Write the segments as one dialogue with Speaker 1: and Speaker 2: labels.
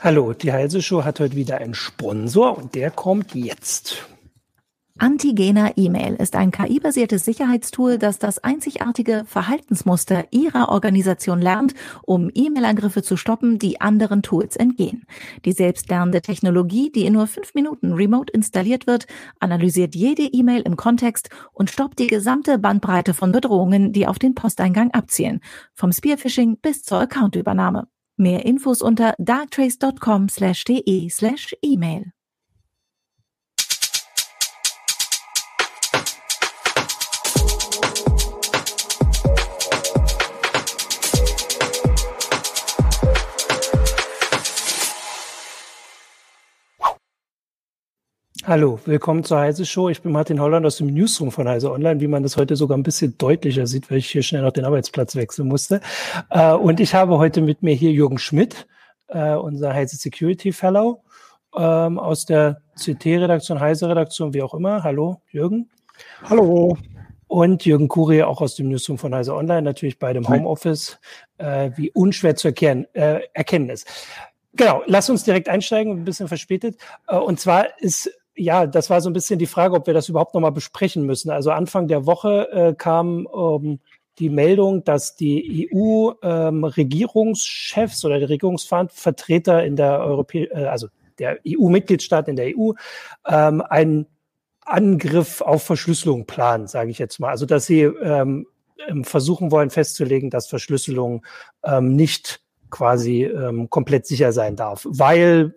Speaker 1: Hallo, die Heise Show hat heute wieder einen Sponsor und der kommt jetzt.
Speaker 2: Antigena E-Mail ist ein KI-basiertes Sicherheitstool, das das einzigartige Verhaltensmuster Ihrer Organisation lernt, um E-Mail-Angriffe zu stoppen, die anderen Tools entgehen. Die selbstlernende Technologie, die in nur fünf Minuten remote installiert wird, analysiert jede E-Mail im Kontext und stoppt die gesamte Bandbreite von Bedrohungen, die auf den Posteingang abzielen, vom Spearphishing bis zur Accountübernahme. Mehr Infos unter darktrace.com/de/email.
Speaker 1: Hallo, willkommen zur Heise Show. Ich bin Martin Holland aus dem Newsroom von Heise Online, wie man das heute sogar ein bisschen deutlicher sieht, weil ich hier schnell noch den Arbeitsplatz wechseln musste. Äh, und ich habe heute mit mir hier Jürgen Schmidt, äh, unser Heise Security Fellow ähm, aus der CT-Redaktion, Heise-Redaktion, wie auch immer. Hallo, Jürgen.
Speaker 3: Hallo.
Speaker 1: Und Jürgen Kurie, auch aus dem Newsroom von Heise Online, natürlich bei dem Homeoffice, äh, wie unschwer zu erkennen, erkennen ist. Genau, lass uns direkt einsteigen, ein bisschen verspätet. Und zwar ist ja, das war so ein bisschen die Frage, ob wir das überhaupt nochmal besprechen müssen. Also Anfang der Woche äh, kam ähm, die Meldung, dass die EU-Regierungschefs ähm, oder die Regierungsvertreter in der Europä äh, also der EU-Mitgliedstaat in der EU, ähm, einen Angriff auf Verschlüsselung planen, sage ich jetzt mal. Also dass sie ähm, ähm, versuchen wollen festzulegen, dass Verschlüsselung ähm, nicht quasi ähm, komplett sicher sein darf, weil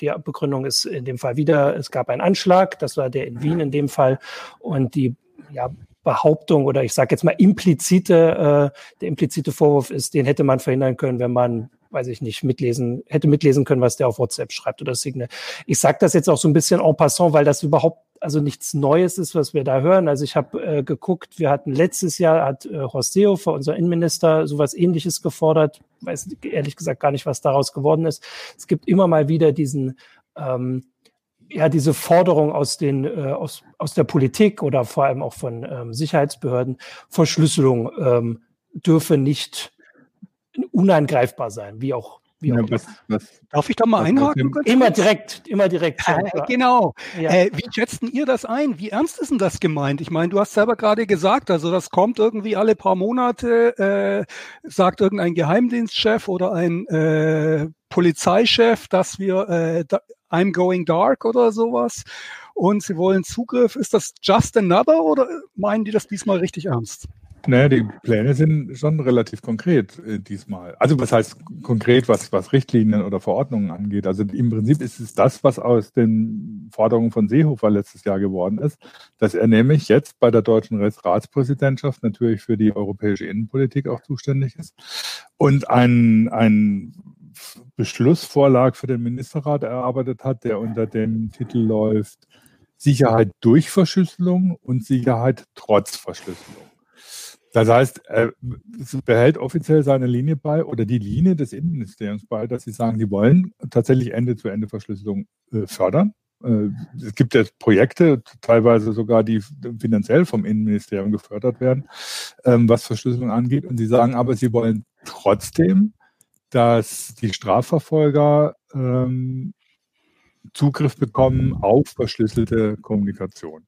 Speaker 1: die Begründung ist in dem Fall wieder, es gab einen Anschlag, das war der in Wien in dem Fall. Und die ja, Behauptung oder ich sage jetzt mal implizite, äh, der implizite Vorwurf ist, den hätte man verhindern können, wenn man weiß ich nicht, mitlesen, hätte mitlesen können, was der auf WhatsApp schreibt oder Signal. Ich sage das jetzt auch so ein bisschen en passant, weil das überhaupt also nichts Neues ist, was wir da hören. Also ich habe äh, geguckt, wir hatten letztes Jahr, hat äh, Horst Seehofer, unser Innenminister, sowas ähnliches gefordert. Weiß ehrlich gesagt gar nicht, was daraus geworden ist. Es gibt immer mal wieder diesen, ähm, ja, diese Forderung aus den, äh, aus, aus der Politik oder vor allem auch von ähm, Sicherheitsbehörden, Verschlüsselung ähm, dürfe nicht unangreifbar sein, wie auch
Speaker 3: ja, was, was, Darf ich da mal einhaken?
Speaker 1: Immer direkt, immer direkt.
Speaker 3: Genau. Ja. Äh, wie schätzen ihr das ein? Wie ernst ist denn das gemeint? Ich meine, du hast selber gerade gesagt, also das kommt irgendwie alle paar Monate, äh, sagt irgendein Geheimdienstchef oder ein äh, Polizeichef, dass wir äh, da, I'm going dark oder sowas und sie wollen Zugriff. Ist das just another oder meinen die das diesmal richtig ernst?
Speaker 4: Naja, die Pläne sind schon relativ konkret äh, diesmal. Also was heißt konkret, was, was Richtlinien oder Verordnungen angeht? Also im Prinzip ist es das, was aus den Forderungen von Seehofer letztes Jahr geworden ist, dass er nämlich jetzt bei der deutschen Ratspräsidentschaft natürlich für die europäische Innenpolitik auch zuständig ist und ein, ein Beschlussvorlag für den Ministerrat erarbeitet hat, der unter dem Titel läuft Sicherheit durch Verschlüsselung und Sicherheit trotz Verschlüsselung. Das heißt, er behält offiziell seine Linie bei oder die Linie des Innenministeriums bei, dass sie sagen, die wollen tatsächlich Ende-zu-Ende-Verschlüsselung äh, fördern. Äh, es gibt ja Projekte, teilweise sogar, die finanziell vom Innenministerium gefördert werden, ähm, was Verschlüsselung angeht. Und sie sagen aber, sie wollen trotzdem, dass die Strafverfolger ähm, Zugriff bekommen auf verschlüsselte Kommunikation.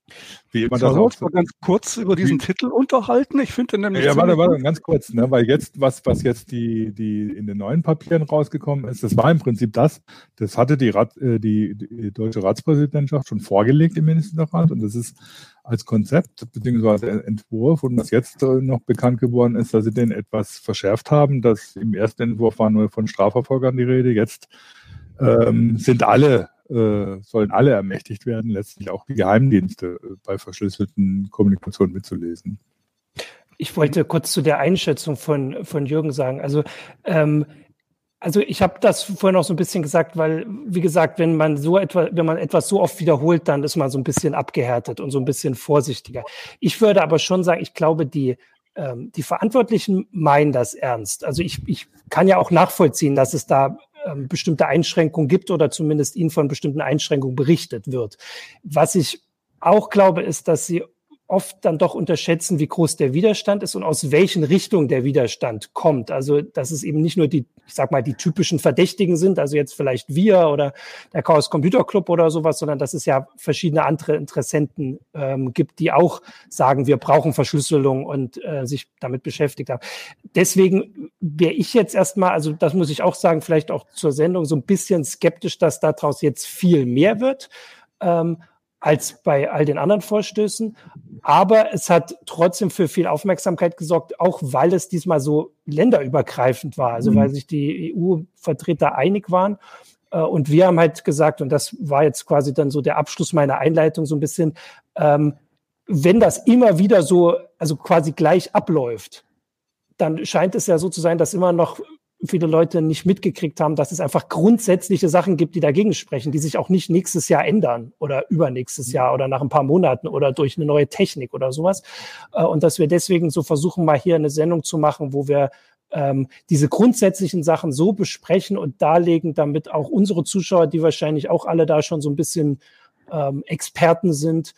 Speaker 3: Wie immer das auch. mal ganz kurz über diesen wie, Titel unterhalten. Ich finde nämlich.
Speaker 4: Ja, warte, warte, ganz kurz, ne, weil jetzt, was, was jetzt die, die in den neuen Papieren rausgekommen ist, das war im Prinzip das, das hatte die, Rat, äh, die, die deutsche Ratspräsidentschaft schon vorgelegt im Ministerrat und das ist als Konzept bzw. Entwurf und was jetzt äh, noch bekannt geworden ist, dass sie den etwas verschärft haben. dass im ersten Entwurf war nur von Strafverfolgern die Rede. Jetzt ähm, sind alle äh, sollen alle ermächtigt werden, letztlich auch die Geheimdienste äh, bei verschlüsselten Kommunikation mitzulesen.
Speaker 1: Ich wollte kurz zu der Einschätzung von, von Jürgen sagen. Also ähm, also ich habe das vorhin auch so ein bisschen gesagt, weil, wie gesagt, wenn man so etwas, wenn man etwas so oft wiederholt, dann ist man so ein bisschen abgehärtet und so ein bisschen vorsichtiger. Ich würde aber schon sagen, ich glaube, die, ähm, die Verantwortlichen meinen das ernst. Also ich, ich kann ja auch nachvollziehen, dass es da bestimmte Einschränkungen gibt oder zumindest ihnen von bestimmten Einschränkungen berichtet wird. Was ich auch glaube, ist, dass sie oft dann doch unterschätzen, wie groß der Widerstand ist und aus welchen Richtungen der Widerstand kommt. Also, dass es eben nicht nur die, ich sag mal, die typischen Verdächtigen sind, also jetzt vielleicht wir oder der Chaos Computer Club oder sowas, sondern dass es ja verschiedene andere Interessenten ähm, gibt, die auch sagen, wir brauchen Verschlüsselung und äh, sich damit beschäftigt haben. Deswegen wäre ich jetzt erstmal, also das muss ich auch sagen, vielleicht auch zur Sendung so ein bisschen skeptisch, dass daraus jetzt viel mehr wird. Ähm, als bei all den anderen Vorstößen. Aber es hat trotzdem für viel Aufmerksamkeit gesorgt, auch weil es diesmal so länderübergreifend war, also mhm. weil sich die EU-Vertreter einig waren. Äh, und wir haben halt gesagt, und das war jetzt quasi dann so der Abschluss meiner Einleitung so ein bisschen, ähm, wenn das immer wieder so, also quasi gleich abläuft, dann scheint es ja so zu sein, dass immer noch viele Leute nicht mitgekriegt haben, dass es einfach grundsätzliche Sachen gibt, die dagegen sprechen, die sich auch nicht nächstes Jahr ändern oder übernächstes Jahr oder nach ein paar Monaten oder durch eine neue Technik oder sowas. Äh, und dass wir deswegen so versuchen, mal hier eine Sendung zu machen, wo wir ähm, diese grundsätzlichen Sachen so besprechen und darlegen, damit auch unsere Zuschauer, die wahrscheinlich auch alle da schon so ein bisschen ähm, Experten sind,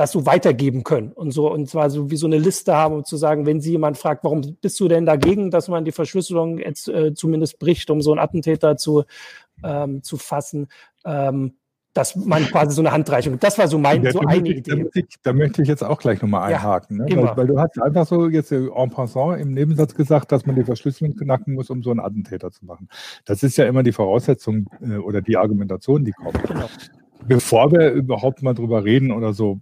Speaker 1: das so weitergeben können und so und zwar so wie so eine Liste haben, um zu sagen, wenn sie jemand fragt, warum bist du denn dagegen, dass man die Verschlüsselung jetzt äh, zumindest bricht, um so einen Attentäter zu ähm, zu fassen, ähm, dass man quasi so eine Handreichung. Das war so mein ja, so eine
Speaker 4: ich, Idee. Da, ich, da, möchte ich jetzt auch gleich nochmal einhaken, ja, ne? weil, weil, du hast einfach so jetzt en passant im Nebensatz gesagt, dass man die Verschlüsselung knacken muss, um so einen Attentäter zu machen. Das ist ja immer die Voraussetzung äh, oder die Argumentation, die kommt. Genau bevor wir überhaupt mal drüber reden oder so,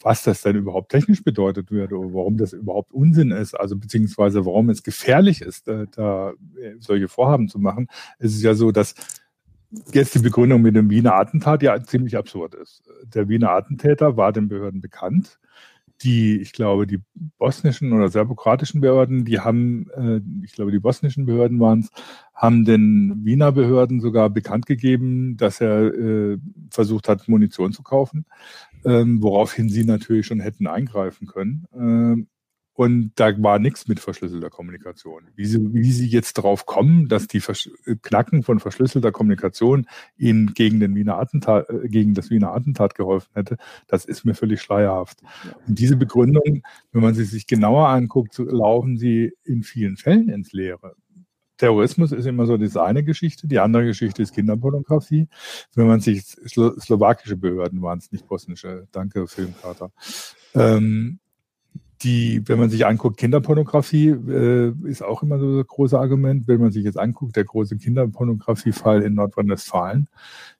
Speaker 4: was das denn überhaupt technisch bedeutet wird oder warum das überhaupt Unsinn ist, also beziehungsweise warum es gefährlich ist, da, da solche Vorhaben zu machen, ist es ja so, dass jetzt die Begründung mit dem Wiener Attentat ja ziemlich absurd ist. Der Wiener Attentäter war den Behörden bekannt die, ich glaube, die bosnischen oder serbokratischen Behörden, die haben, äh, ich glaube, die bosnischen Behörden waren es, haben den Wiener Behörden sogar bekannt gegeben, dass er äh, versucht hat, Munition zu kaufen, ähm, woraufhin sie natürlich schon hätten eingreifen können. Ähm, und da war nichts mit verschlüsselter Kommunikation. Wie sie, wie sie jetzt darauf kommen, dass die Versch Knacken von verschlüsselter Kommunikation ihnen gegen, den Wiener Attentat, äh, gegen das Wiener Attentat geholfen hätte, das ist mir völlig schleierhaft. Und diese Begründung, wenn man sie sich genauer anguckt, laufen sie in vielen Fällen ins Leere. Terrorismus ist immer so das eine Geschichte, die andere Geschichte ist Kinderpornografie. Wenn man sich Slo slowakische Behörden waren es, nicht bosnische, danke Filmkater. Ähm, die, wenn man sich anguckt, Kinderpornografie äh, ist auch immer so ein großes Argument. Wenn man sich jetzt anguckt, der große Kinderpornografiefall in Nordrhein-Westfalen,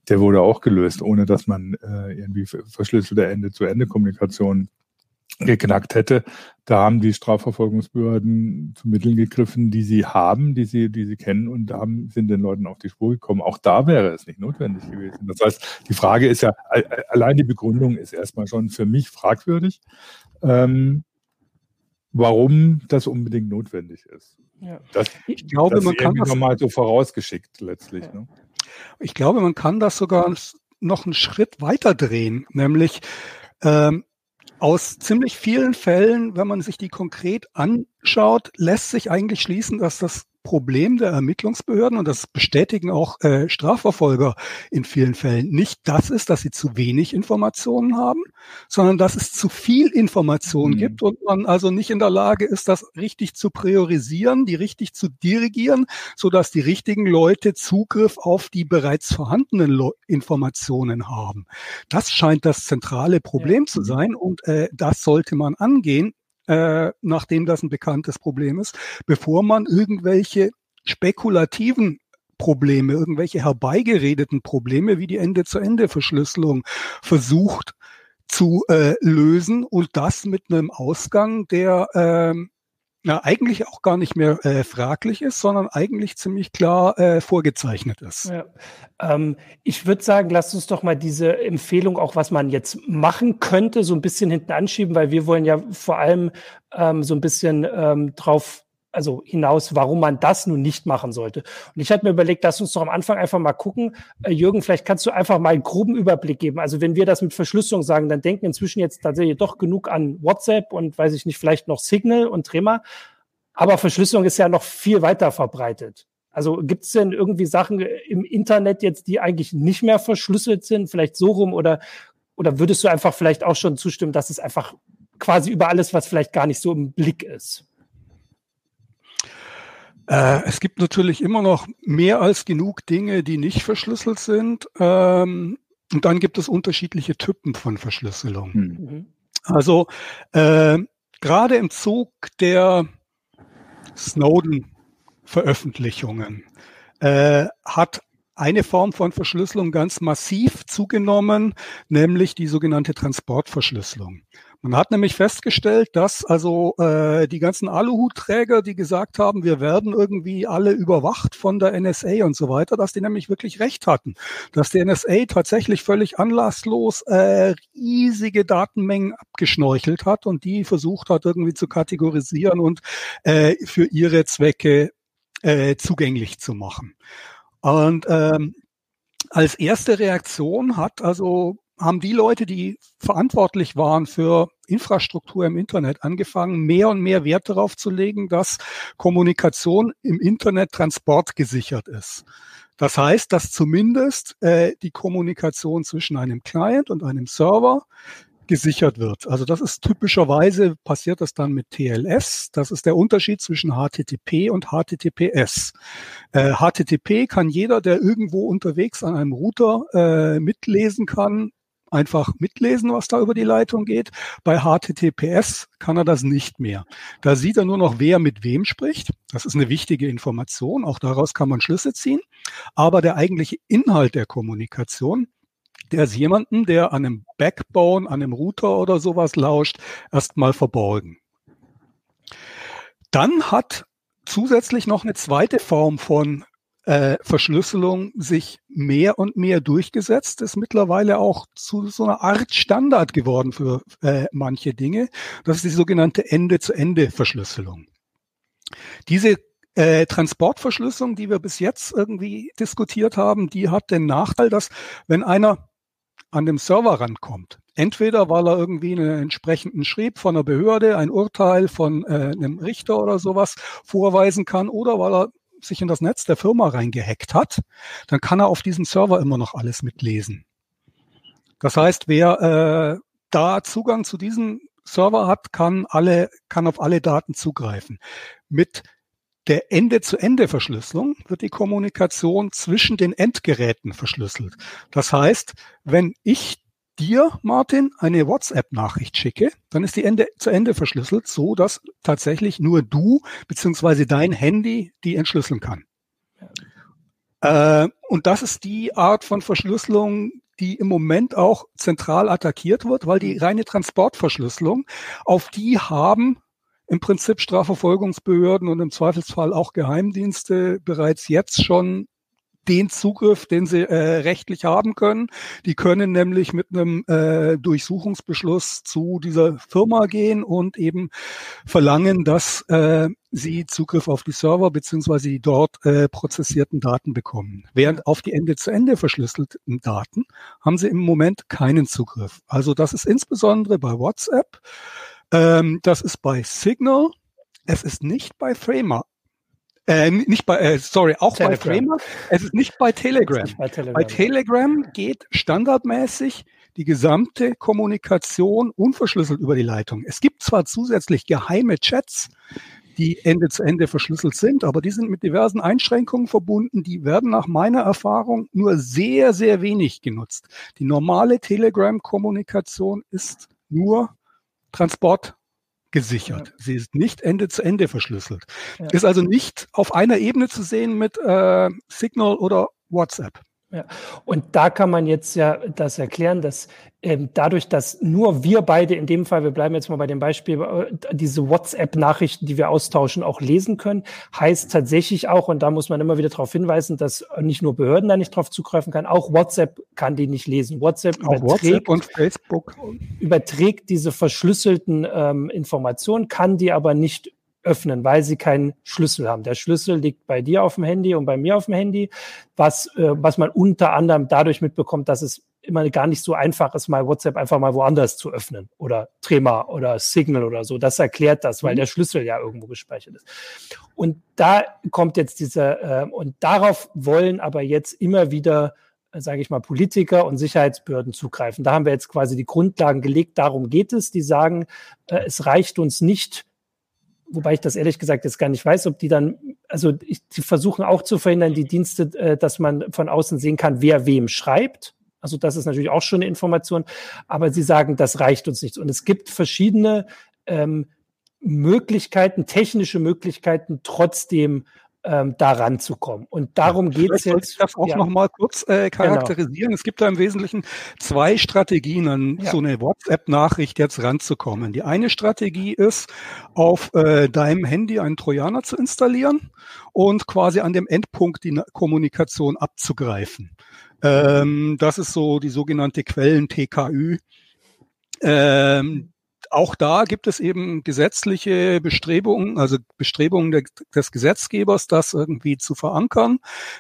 Speaker 4: der wurde auch gelöst, ohne dass man äh, irgendwie verschlüsselte Ende-zu-Ende-Kommunikation geknackt hätte. Da haben die Strafverfolgungsbehörden zu Mitteln gegriffen, die sie haben, die sie, die sie kennen und haben, sind den Leuten auf die Spur gekommen. Auch da wäre es nicht notwendig gewesen. Das heißt, die Frage ist ja, allein die Begründung ist erstmal schon für mich fragwürdig. Ähm, warum das unbedingt notwendig ist. Ja. Das, ich glaube, das man kann das mal so vorausgeschickt letztlich. Ja. Ne?
Speaker 3: Ich glaube, man kann das sogar noch einen Schritt weiter drehen, nämlich ähm, aus ziemlich vielen Fällen, wenn man sich die konkret anschaut, lässt sich eigentlich schließen, dass das Problem der Ermittlungsbehörden und das bestätigen auch äh, Strafverfolger in vielen Fällen nicht das ist, dass sie zu wenig Informationen haben, sondern dass es zu viel Information mhm. gibt und man also nicht in der Lage ist, das richtig zu priorisieren, die richtig zu dirigieren, so dass die richtigen Leute Zugriff auf die bereits vorhandenen Lo Informationen haben. Das scheint das zentrale Problem ja. zu sein und äh, das sollte man angehen äh, nachdem das ein bekanntes Problem ist, bevor man irgendwelche spekulativen Probleme, irgendwelche herbeigeredeten Probleme wie die Ende-zu-Ende-Verschlüsselung versucht zu äh, lösen und das mit einem Ausgang, der ähm, ja, eigentlich auch gar nicht mehr äh, fraglich ist, sondern eigentlich ziemlich klar äh, vorgezeichnet ist. Ja.
Speaker 1: Ähm, ich würde sagen, lasst uns doch mal diese Empfehlung, auch was man jetzt machen könnte, so ein bisschen hinten anschieben, weil wir wollen ja vor allem ähm, so ein bisschen ähm, drauf also hinaus, warum man das nun nicht machen sollte. Und ich hatte mir überlegt, lass uns doch am Anfang einfach mal gucken. Äh, Jürgen, vielleicht kannst du einfach mal einen groben Überblick geben. Also wenn wir das mit Verschlüsselung sagen, dann denken inzwischen jetzt tatsächlich doch genug an WhatsApp und weiß ich nicht, vielleicht noch Signal und Trema. Aber Verschlüsselung ist ja noch viel weiter verbreitet. Also gibt es denn irgendwie Sachen im Internet jetzt, die eigentlich nicht mehr verschlüsselt sind, vielleicht so rum oder oder würdest du einfach vielleicht auch schon zustimmen, dass es einfach quasi über alles, was vielleicht gar nicht so im Blick ist.
Speaker 3: Äh, es gibt natürlich immer noch mehr als genug Dinge, die nicht verschlüsselt sind. Ähm, und dann gibt es unterschiedliche Typen von Verschlüsselung. Hm. Mhm. Also äh, gerade im Zug der Snowden-Veröffentlichungen äh, hat eine Form von Verschlüsselung ganz massiv zugenommen, nämlich die sogenannte Transportverschlüsselung. Man hat nämlich festgestellt, dass also äh, die ganzen Aluhutträger, die gesagt haben, wir werden irgendwie alle überwacht von der NSA und so weiter, dass die nämlich wirklich recht hatten, dass die NSA tatsächlich völlig anlasslos äh, riesige Datenmengen abgeschnorchelt hat und die versucht hat irgendwie zu kategorisieren und äh, für ihre Zwecke äh, zugänglich zu machen. Und ähm, als erste Reaktion hat also haben die Leute, die verantwortlich waren für Infrastruktur im Internet, angefangen, mehr und mehr Wert darauf zu legen, dass Kommunikation im Internet transportgesichert ist. Das heißt, dass zumindest äh, die Kommunikation zwischen einem Client und einem Server gesichert wird. Also das ist typischerweise passiert das dann mit TLS. Das ist der Unterschied zwischen HTTP und HTTPS. Äh, HTTP kann jeder, der irgendwo unterwegs an einem Router äh, mitlesen kann, einfach mitlesen, was da über die Leitung geht. Bei HTTPS kann er das nicht mehr. Da sieht er nur noch, wer mit wem spricht. Das ist eine wichtige Information. Auch daraus kann man Schlüsse ziehen. Aber der eigentliche Inhalt der Kommunikation, der ist jemanden, der an einem Backbone, an einem Router oder sowas lauscht, erstmal verborgen. Dann hat zusätzlich noch eine zweite Form von äh, Verschlüsselung sich mehr und mehr durchgesetzt, ist mittlerweile auch zu so einer Art Standard geworden für äh, manche Dinge. Das ist die sogenannte Ende-zu-Ende-Verschlüsselung. Diese äh, Transportverschlüsselung, die wir bis jetzt irgendwie diskutiert haben, die hat den Nachteil, dass wenn einer an dem Server rankommt, entweder weil er irgendwie einen entsprechenden Schrieb von einer Behörde, ein Urteil von äh, einem Richter oder sowas vorweisen kann, oder weil er sich in das Netz der Firma reingehackt hat, dann kann er auf diesem Server immer noch alles mitlesen. Das heißt, wer äh, da Zugang zu diesem Server hat, kann alle, kann auf alle Daten zugreifen. Mit der Ende-zu-Ende-Verschlüsselung wird die Kommunikation zwischen den Endgeräten verschlüsselt. Das heißt, wenn ich dir, Martin, eine WhatsApp-Nachricht schicke, dann ist die Ende zu Ende verschlüsselt, so dass tatsächlich nur du beziehungsweise dein Handy die entschlüsseln kann. Äh, und das ist die Art von Verschlüsselung, die im Moment auch zentral attackiert wird, weil die reine Transportverschlüsselung, auf die haben im Prinzip Strafverfolgungsbehörden und im Zweifelsfall auch Geheimdienste bereits jetzt schon den Zugriff, den sie äh, rechtlich haben können. Die können nämlich mit einem äh, Durchsuchungsbeschluss zu dieser Firma gehen und eben verlangen, dass äh, sie Zugriff auf die Server beziehungsweise die dort äh, prozessierten Daten bekommen. Während auf die Ende-zu-Ende verschlüsselten Daten haben sie im Moment keinen Zugriff. Also das ist insbesondere bei WhatsApp, ähm, das ist bei Signal, es ist nicht bei Framer äh, nicht bei, äh, sorry, auch Telegram. bei Framer. Es ist nicht bei Telegram. Nicht bei, Telegram. bei Telegram geht standardmäßig die gesamte Kommunikation unverschlüsselt über die Leitung. Es gibt zwar zusätzlich geheime Chats, die Ende zu Ende verschlüsselt sind, aber die sind mit diversen Einschränkungen verbunden. Die werden nach meiner Erfahrung nur sehr, sehr wenig genutzt. Die normale Telegram-Kommunikation ist nur Transport gesichert. Ja. Sie ist nicht Ende zu Ende verschlüsselt. Ja. Ist also nicht auf einer Ebene zu sehen mit äh, Signal oder WhatsApp.
Speaker 1: Ja. Und da kann man jetzt ja das erklären, dass ähm, dadurch, dass nur wir beide in dem Fall, wir bleiben jetzt mal bei dem Beispiel, äh, diese WhatsApp-Nachrichten, die wir austauschen, auch lesen können, heißt tatsächlich auch, und da muss man immer wieder darauf hinweisen, dass nicht nur Behörden da nicht drauf zugreifen kann, auch WhatsApp kann die nicht lesen. WhatsApp
Speaker 3: auch überträgt, WhatsApp und Facebook
Speaker 1: überträgt diese verschlüsselten ähm, Informationen, kann die aber nicht öffnen, weil sie keinen Schlüssel haben. Der Schlüssel liegt bei dir auf dem Handy und bei mir auf dem Handy, was, äh, was man unter anderem dadurch mitbekommt, dass es immer gar nicht so einfach ist, mal WhatsApp einfach mal woanders zu öffnen oder Trema oder Signal oder so. Das erklärt das, weil mhm. der Schlüssel ja irgendwo gespeichert ist. Und da kommt jetzt dieser, äh, und darauf wollen aber jetzt immer wieder sage ich mal, Politiker und Sicherheitsbehörden zugreifen. Da haben wir jetzt quasi die Grundlagen gelegt. Darum geht es. Die sagen, äh, es reicht uns nicht, wobei ich das ehrlich gesagt jetzt gar nicht weiß, ob die dann, also ich, die versuchen auch zu verhindern, die Dienste, äh, dass man von außen sehen kann, wer wem schreibt. Also das ist natürlich auch schon eine Information, aber sie sagen, das reicht uns nicht. Und es gibt verschiedene ähm, Möglichkeiten, technische Möglichkeiten, trotzdem ähm, da ranzukommen. Und darum geht es jetzt.
Speaker 3: Ich das auch ja. noch mal kurz äh, genau. charakterisieren. Genau. Es gibt da im Wesentlichen zwei Strategien, an ja. so eine WhatsApp-Nachricht jetzt ranzukommen. Die eine Strategie ist, auf äh, deinem Handy einen Trojaner zu installieren und quasi an dem Endpunkt die Kommunikation abzugreifen. Ähm, das ist so die sogenannte Quellen-TKÜ. Ähm, auch da gibt es eben gesetzliche Bestrebungen, also Bestrebungen de, des Gesetzgebers, das irgendwie zu verankern,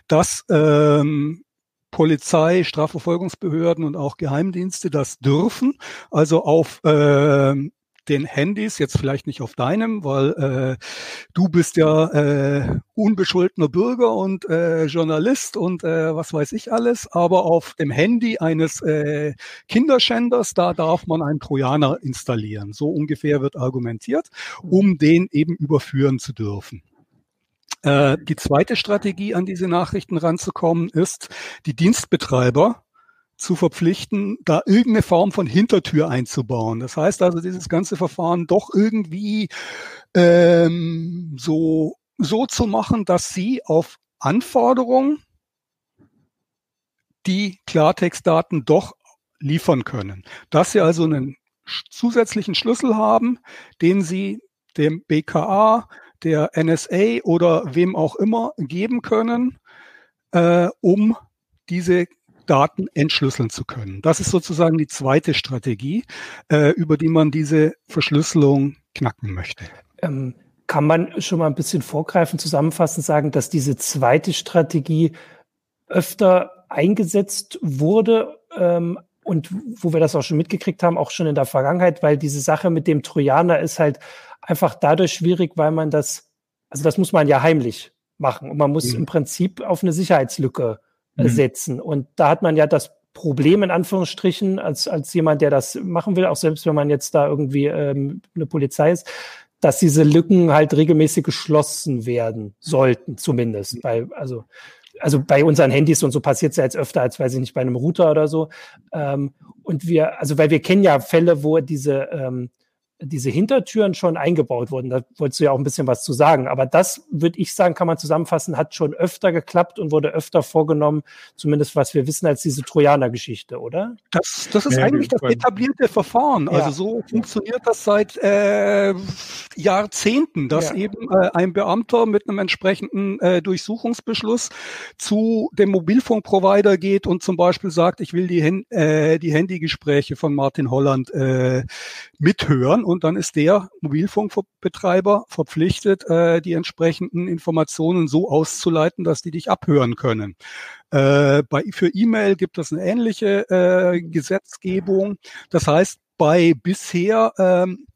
Speaker 3: dass ähm, Polizei, Strafverfolgungsbehörden und auch Geheimdienste das dürfen, also auf äh, den Handys, jetzt vielleicht nicht auf deinem, weil äh, du bist ja äh, unbescholtener Bürger und äh, Journalist und äh, was weiß ich alles, aber auf dem Handy eines äh, Kinderschänders, da darf man einen Trojaner installieren. So ungefähr wird argumentiert, um den eben überführen zu dürfen. Äh, die zweite Strategie, an diese Nachrichten ranzukommen, ist, die Dienstbetreiber zu verpflichten, da irgendeine Form von Hintertür einzubauen. Das heißt also, dieses ganze Verfahren doch irgendwie ähm, so, so zu machen, dass sie auf Anforderung die Klartextdaten doch liefern können. Dass sie also einen zusätzlichen Schlüssel haben, den sie dem BKA, der NSA oder wem auch immer geben können, äh, um diese Daten entschlüsseln zu können. Das ist sozusagen die zweite Strategie, äh, über die man diese Verschlüsselung knacken möchte.
Speaker 1: Ähm, kann man schon mal ein bisschen vorgreifen, zusammenfassend sagen, dass diese zweite Strategie öfter eingesetzt wurde ähm, und wo wir das auch schon mitgekriegt haben, auch schon in der Vergangenheit, weil diese Sache mit dem Trojaner ist halt einfach dadurch schwierig, weil man das, also das muss man ja heimlich machen und man muss mhm. im Prinzip auf eine Sicherheitslücke mhm. setzen. Und da hat man ja das Problem in Anführungsstrichen als, als jemand, der das machen will, auch selbst wenn man jetzt da irgendwie ähm, eine Polizei ist, dass diese Lücken halt regelmäßig geschlossen werden sollten, zumindest. Bei, also, also bei unseren Handys und so passiert es ja jetzt öfter als, weiß ich nicht, bei einem Router oder so. Ähm, und wir, also weil wir kennen ja Fälle, wo diese ähm, diese Hintertüren schon eingebaut wurden. Da wolltest du ja auch ein bisschen was zu sagen. Aber das, würde ich sagen, kann man zusammenfassen, hat schon öfter geklappt und wurde öfter vorgenommen, zumindest was wir wissen, als diese Trojaner-Geschichte, oder?
Speaker 3: Das, das ist ja, eigentlich das etablierte Verfahren. Also ja. Also so funktioniert das seit äh, Jahrzehnten, dass ja. eben äh, ein Beamter mit einem entsprechenden äh, Durchsuchungsbeschluss zu dem Mobilfunkprovider geht und zum Beispiel sagt, ich will die, äh, die Handygespräche von Martin Holland äh, mithören und dann ist der Mobilfunkbetreiber verpflichtet, äh, die entsprechenden Informationen so auszuleiten, dass die dich abhören können. Äh, bei, für E-Mail gibt es eine ähnliche äh, Gesetzgebung. Das heißt, bei bisher ähm,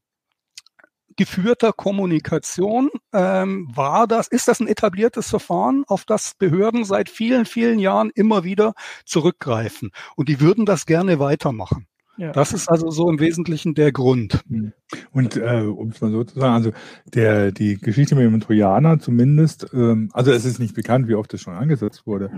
Speaker 3: geführter Kommunikation ähm, war das, ist das ein etabliertes Verfahren, auf das Behörden seit vielen, vielen Jahren immer wieder zurückgreifen. Und die würden das gerne weitermachen. Ja. Das ist also so im Wesentlichen der Grund.
Speaker 4: Hm. Und äh, um es mal so zu sagen, also der, die Geschichte mit dem Trojaner zumindest, ähm, also es ist nicht bekannt, wie oft das schon angesetzt wurde,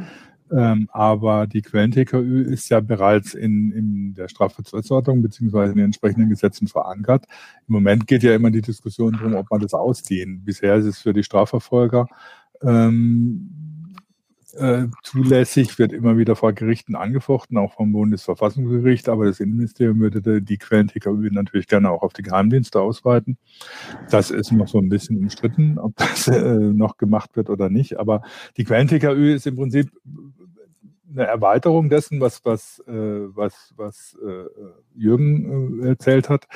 Speaker 4: ähm, aber die Quellen-TKÜ ist ja bereits in, in der Strafprozessordnung beziehungsweise in den entsprechenden Gesetzen verankert. Im Moment geht ja immer die Diskussion darum, ob man das ausdehnt. Bisher ist es für die Strafverfolger ähm, äh, zulässig, wird immer wieder vor Gerichten angefochten, auch vom Bundesverfassungsgericht, aber das Innenministerium würde die Quellen-TKÜ natürlich gerne auch auf die Geheimdienste ausweiten. Das ist noch so ein bisschen umstritten, ob das äh, noch gemacht wird oder nicht, aber die Quellen-TKÜ ist im Prinzip eine Erweiterung dessen, was, was, äh, was, was äh, Jürgen äh, erzählt hat,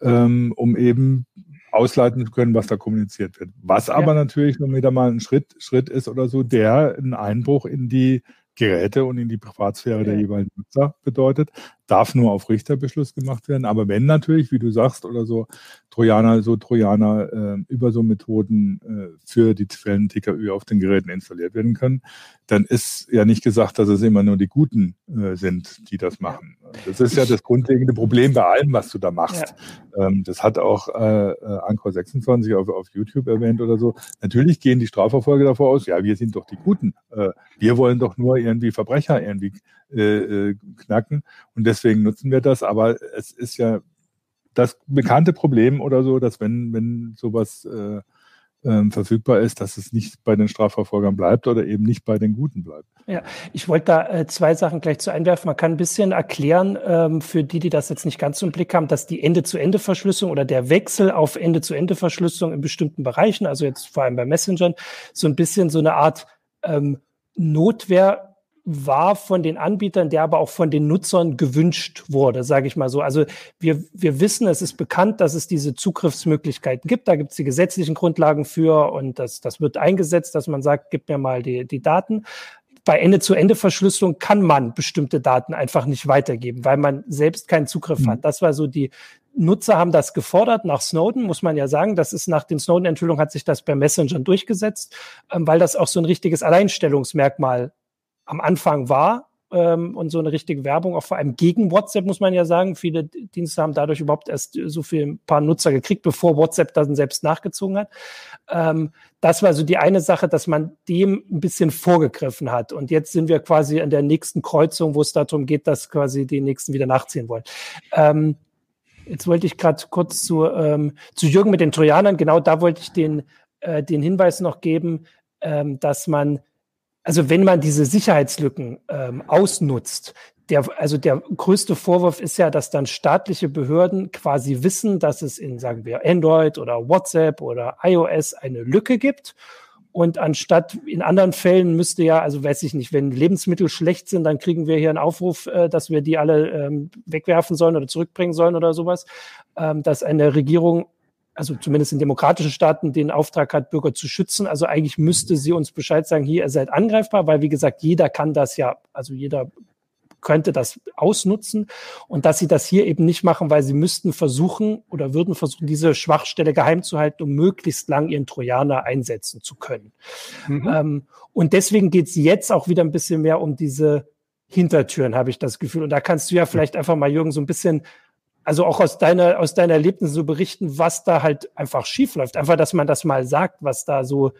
Speaker 4: ähm, um eben ausleiten zu können, was da kommuniziert wird. Was ja. aber natürlich noch wieder mal ein Schritt, Schritt ist oder so, der einen Einbruch in die Geräte und in die Privatsphäre ja. der jeweiligen Nutzer bedeutet, darf nur auf Richterbeschluss gemacht werden. Aber wenn natürlich, wie du sagst, oder so Trojaner, so Trojaner äh, über so Methoden äh, für die Quellen TKÜ auf den Geräten installiert werden können, dann ist ja nicht gesagt, dass es immer nur die Guten äh, sind, die das machen. Das ist ja das grundlegende Problem bei allem, was du da machst. Ja. Ähm, das hat auch äh, äh Anchor 26 auf, auf YouTube erwähnt oder so. Natürlich gehen die Strafverfolger davor aus, ja, wir sind doch die Guten. Äh, wir wollen doch nur irgendwie Verbrecher irgendwie äh, äh, knacken und deswegen nutzen wir das. Aber es ist ja das bekannte Problem oder so, dass wenn, wenn sowas äh, ähm, verfügbar ist, dass es nicht bei den Strafverfolgern bleibt oder eben nicht bei den Guten bleibt.
Speaker 1: Ja, ich wollte da äh, zwei Sachen gleich zu einwerfen. Man kann ein bisschen erklären ähm, für die, die das jetzt nicht ganz so im Blick haben, dass die Ende-zu-Ende-Verschlüsselung oder der Wechsel auf Ende-zu-Ende-Verschlüsselung in bestimmten Bereichen, also jetzt vor allem bei Messengern, so ein bisschen so eine Art ähm, Notwehr war von den Anbietern, der aber auch von den Nutzern gewünscht wurde, sage ich mal so. Also wir, wir wissen, es ist bekannt, dass es diese Zugriffsmöglichkeiten gibt. Da gibt es die gesetzlichen Grundlagen für und das, das wird eingesetzt, dass man sagt, gib mir mal die, die Daten. Bei Ende-zu-Ende-Verschlüsselung kann man bestimmte Daten einfach nicht weitergeben, weil man selbst keinen Zugriff mhm. hat. Das war so die, Nutzer haben das gefordert nach Snowden, muss man ja sagen. Das ist nach den Snowden-Enthüllungen hat sich das bei Messengern durchgesetzt, ähm, weil das auch so ein richtiges Alleinstellungsmerkmal am Anfang war ähm, und so eine richtige Werbung, auch vor allem gegen WhatsApp, muss man ja sagen. Viele Dienste haben dadurch überhaupt erst so viel paar Nutzer gekriegt, bevor WhatsApp dann selbst nachgezogen hat. Ähm, das war so die eine Sache, dass man dem ein bisschen vorgegriffen hat. Und jetzt sind wir quasi an der nächsten Kreuzung, wo es darum geht, dass quasi die Nächsten wieder nachziehen wollen. Ähm, jetzt wollte ich gerade kurz zu, ähm, zu Jürgen mit den Trojanern, genau da wollte ich den, äh, den Hinweis noch geben, ähm, dass man also wenn man diese Sicherheitslücken ähm, ausnutzt, der, also der größte Vorwurf ist ja, dass dann staatliche Behörden quasi wissen, dass es in, sagen wir, Android oder WhatsApp oder iOS eine Lücke gibt. Und anstatt in anderen Fällen müsste ja, also weiß ich nicht, wenn Lebensmittel schlecht sind, dann kriegen wir hier einen Aufruf, äh, dass wir die alle ähm, wegwerfen sollen oder zurückbringen sollen oder sowas, ähm, dass eine Regierung also zumindest in demokratischen Staaten, den Auftrag hat, Bürger zu schützen. Also eigentlich müsste sie uns Bescheid sagen, hier, ihr seid angreifbar, weil wie gesagt, jeder kann das ja, also jeder könnte das ausnutzen und dass sie das hier eben nicht machen, weil sie müssten versuchen oder würden versuchen, diese Schwachstelle geheim zu halten, um möglichst lang ihren Trojaner einsetzen zu können. Mhm. Ähm, und deswegen geht es jetzt auch wieder ein bisschen mehr um diese Hintertüren, habe ich das Gefühl. Und da kannst du ja vielleicht einfach mal, Jürgen, so ein bisschen also auch aus deiner, aus deiner Erlebnis so berichten, was da halt einfach schief läuft. Einfach, dass man das mal sagt, was da so,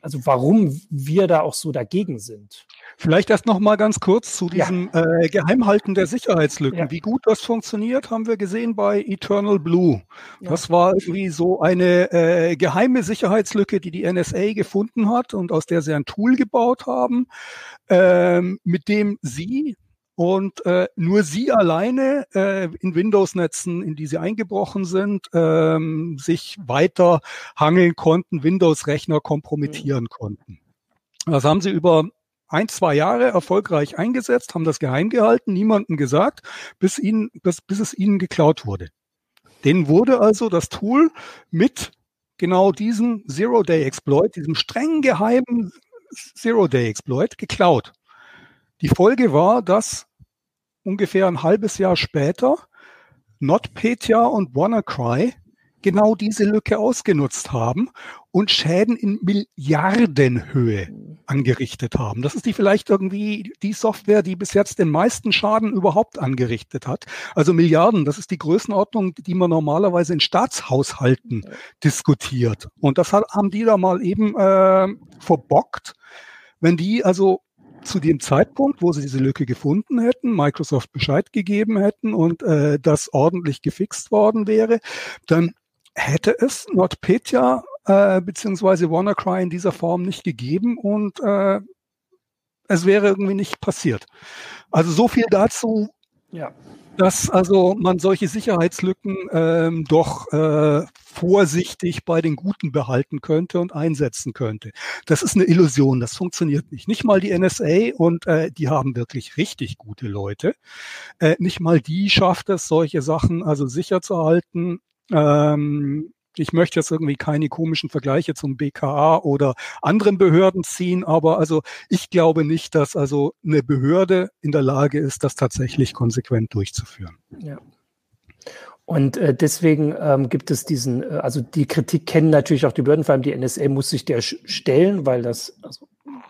Speaker 1: also warum wir da auch so dagegen sind.
Speaker 3: Vielleicht erst noch mal ganz kurz zu diesem ja. äh, Geheimhalten der Sicherheitslücken. Ja. Wie gut das funktioniert, haben wir gesehen bei Eternal Blue. Ja. Das war irgendwie so eine äh, geheime Sicherheitslücke, die die NSA gefunden hat und aus der sie ein Tool gebaut haben, ähm, mit dem sie und äh, nur sie alleine äh, in Windows-Netzen, in die sie eingebrochen sind, ähm, sich weiter hangeln konnten, Windows-Rechner kompromittieren mhm. konnten. Das haben sie über ein, zwei Jahre erfolgreich eingesetzt, haben das geheim gehalten, niemandem gesagt, bis, ihnen, bis, bis es ihnen geklaut wurde. Denen wurde also das Tool mit genau diesem Zero-Day-Exploit, diesem streng geheimen Zero-Day-Exploit geklaut. Die Folge war, dass ungefähr ein halbes Jahr später NotPetya und WannaCry genau diese Lücke ausgenutzt haben und Schäden in Milliardenhöhe angerichtet haben. Das ist die vielleicht irgendwie die Software, die bis jetzt den meisten Schaden überhaupt angerichtet hat. Also Milliarden, das ist die Größenordnung, die man normalerweise in Staatshaushalten diskutiert. Und das haben die da mal eben äh, verbockt. Wenn die also zu dem Zeitpunkt, wo sie diese Lücke gefunden hätten, Microsoft Bescheid gegeben hätten und äh, das ordentlich gefixt worden wäre, dann hätte es NotPetya äh, beziehungsweise WannaCry in dieser Form nicht gegeben und äh, es wäre irgendwie nicht passiert. Also so viel dazu. Ja dass also man solche Sicherheitslücken ähm, doch äh, vorsichtig bei den Guten behalten könnte und einsetzen könnte. Das ist eine Illusion, das funktioniert nicht. Nicht mal die NSA und äh, die haben wirklich richtig gute Leute. Äh, nicht mal die schafft es, solche Sachen also sicher zu halten. Ähm, Ich möchte jetzt irgendwie keine komischen Vergleiche zum BKA oder anderen Behörden ziehen, aber also ich glaube nicht, dass also eine Behörde in der Lage ist, das tatsächlich konsequent durchzuführen.
Speaker 1: Ja. Und äh, deswegen ähm, gibt es diesen, äh, also die Kritik kennen natürlich auch die Behörden, vor allem die NSA muss sich der stellen, weil das, also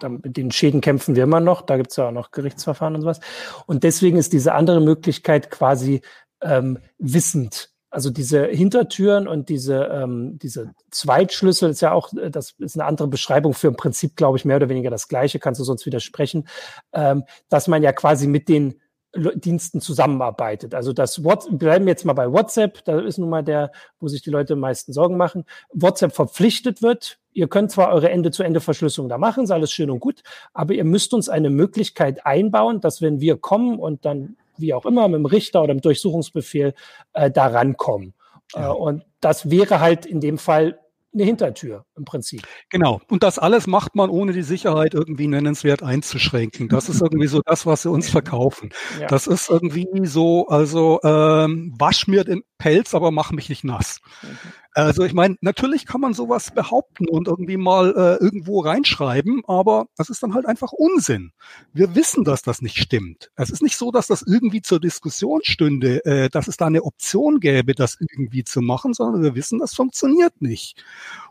Speaker 1: mit den Schäden kämpfen wir immer noch, da gibt es ja auch noch Gerichtsverfahren und sowas. Und deswegen ist diese andere Möglichkeit quasi ähm, wissend. Also diese Hintertüren und diese, ähm, diese Zweitschlüssel ist ja auch, äh, das ist eine andere Beschreibung für im Prinzip, glaube ich, mehr oder weniger das Gleiche, kannst du sonst widersprechen, ähm, dass man ja quasi mit den Diensten zusammenarbeitet. Also das WhatsApp, bleiben jetzt mal bei WhatsApp, da ist nun mal der, wo sich die Leute am meisten Sorgen machen. WhatsApp verpflichtet wird, ihr könnt zwar eure Ende-zu-Ende-Verschlüsselung da machen, ist alles schön und gut, aber ihr müsst uns eine Möglichkeit einbauen, dass wenn wir kommen und dann wie auch immer mit dem Richter oder mit Durchsuchungsbefehl äh, da rankommen. Ja. Äh, und das wäre halt in dem Fall eine Hintertür im Prinzip.
Speaker 3: Genau. Und das alles macht man, ohne die Sicherheit irgendwie nennenswert einzuschränken. Das ist irgendwie so das, was sie uns verkaufen. Ja. Das ist irgendwie so, also ähm, wasch mir den Pelz, aber mach mich nicht nass. Mhm. Also ich meine, natürlich kann man sowas behaupten und irgendwie mal äh, irgendwo reinschreiben, aber das ist dann halt einfach Unsinn. Wir wissen, dass das nicht stimmt. Es ist nicht so, dass das irgendwie zur Diskussion stünde, äh, dass es da eine Option gäbe, das irgendwie zu machen, sondern wir wissen, das funktioniert nicht.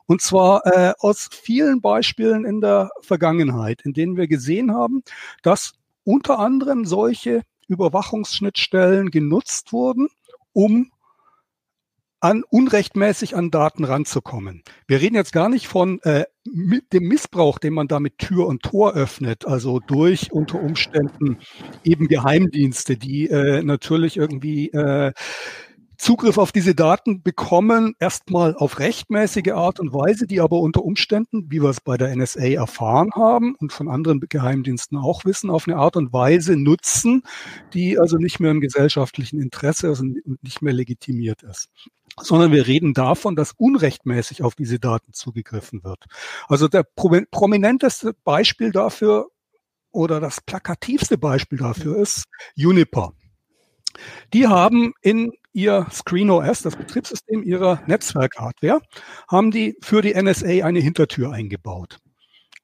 Speaker 3: Und zwar äh, aus vielen Beispielen in der Vergangenheit, in denen wir gesehen haben, dass unter anderem solche Überwachungsschnittstellen genutzt wurden, um an unrechtmäßig an Daten ranzukommen. Wir reden jetzt gar nicht von äh, mit dem Missbrauch, den man da mit Tür und Tor öffnet, also durch unter Umständen eben Geheimdienste, die äh, natürlich irgendwie äh, Zugriff auf diese Daten bekommen, erstmal auf rechtmäßige Art und Weise, die aber unter Umständen, wie wir es bei der NSA erfahren haben und von anderen Geheimdiensten auch wissen, auf eine Art und Weise nutzen, die also nicht mehr im gesellschaftlichen Interesse und nicht mehr legitimiert ist sondern wir reden davon, dass unrechtmäßig auf diese Daten zugegriffen wird. Also der prominenteste Beispiel dafür oder das plakativste Beispiel dafür ist Juniper. Die haben in ihr ScreenOS, das Betriebssystem ihrer Netzwerkhardware, haben die für die NSA eine Hintertür eingebaut.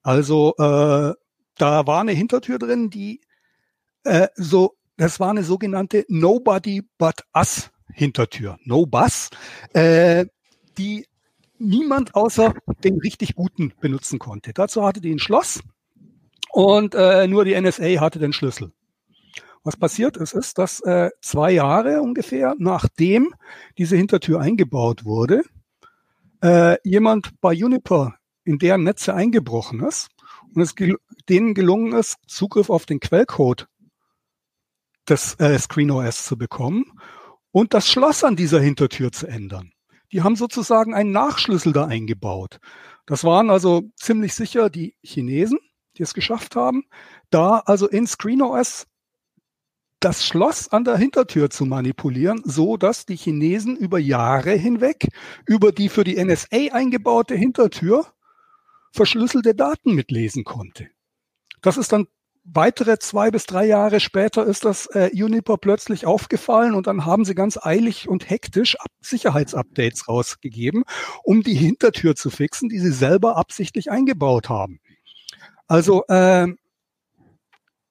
Speaker 3: Also äh, da war eine Hintertür drin, die äh, so, das war eine sogenannte Nobody but Us Hintertür, No Bus, äh, die niemand außer den richtig Guten benutzen konnte. Dazu hatte die ein Schloss und äh, nur die NSA hatte den Schlüssel. Was passiert ist, ist, dass äh, zwei Jahre ungefähr nachdem diese Hintertür eingebaut wurde, äh, jemand bei Juniper in deren Netze eingebrochen ist und es gel denen gelungen ist, Zugriff auf den Quellcode des äh, ScreenOS zu bekommen und das Schloss an dieser Hintertür zu ändern. Die haben sozusagen einen Nachschlüssel da eingebaut. Das waren also ziemlich sicher die Chinesen, die es geschafft haben, da also in ScreenOS das Schloss an der Hintertür zu manipulieren, so dass die Chinesen über Jahre hinweg über die für die NSA eingebaute Hintertür verschlüsselte Daten mitlesen konnte. Das ist dann weitere zwei bis drei Jahre später ist das äh, Juniper plötzlich aufgefallen und dann haben sie ganz eilig und hektisch Sicherheitsupdates rausgegeben, um die Hintertür zu fixen, die sie selber absichtlich eingebaut haben. Also äh,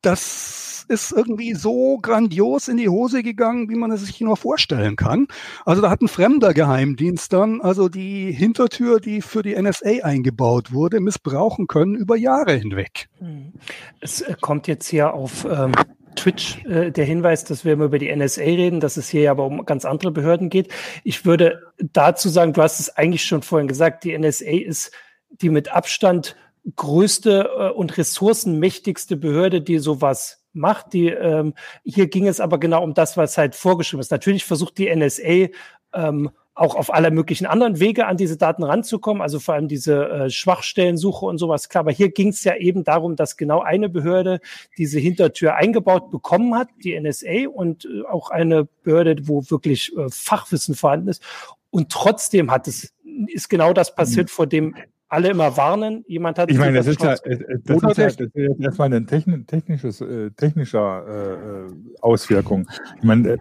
Speaker 3: das ist irgendwie so grandios in die Hose gegangen, wie man es sich nur vorstellen kann. Also da hat ein fremder Geheimdienst dann also die Hintertür, die für die NSA eingebaut wurde, missbrauchen können über Jahre hinweg.
Speaker 1: Hm. Es äh, kommt jetzt hier auf ähm, Twitch äh, der Hinweis, dass wir immer über die NSA reden, dass es hier aber um ganz andere Behörden geht. Ich würde dazu sagen, du hast es eigentlich schon vorhin gesagt, die NSA ist die mit Abstand größte äh, und ressourcenmächtigste Behörde, die sowas macht. Die, ähm, hier ging es aber genau um das, was halt vorgeschrieben ist. Natürlich versucht die NSA ähm, auch auf aller möglichen anderen Wege an diese Daten ranzukommen, also vor allem diese äh, Schwachstellensuche und sowas. Klar, aber hier ging es ja eben darum, dass genau eine Behörde diese Hintertür eingebaut bekommen hat, die NSA, und äh, auch eine Behörde, wo wirklich äh, Fachwissen vorhanden ist. Und trotzdem hat es, ist genau das passiert, mhm. vor dem alle immer warnen. Jemand hat.
Speaker 4: Ich meine, das ist ja, das ist ja, das ist erstmal eine technisches, äh, technischer äh, Auswirkung. Ich meine, äh,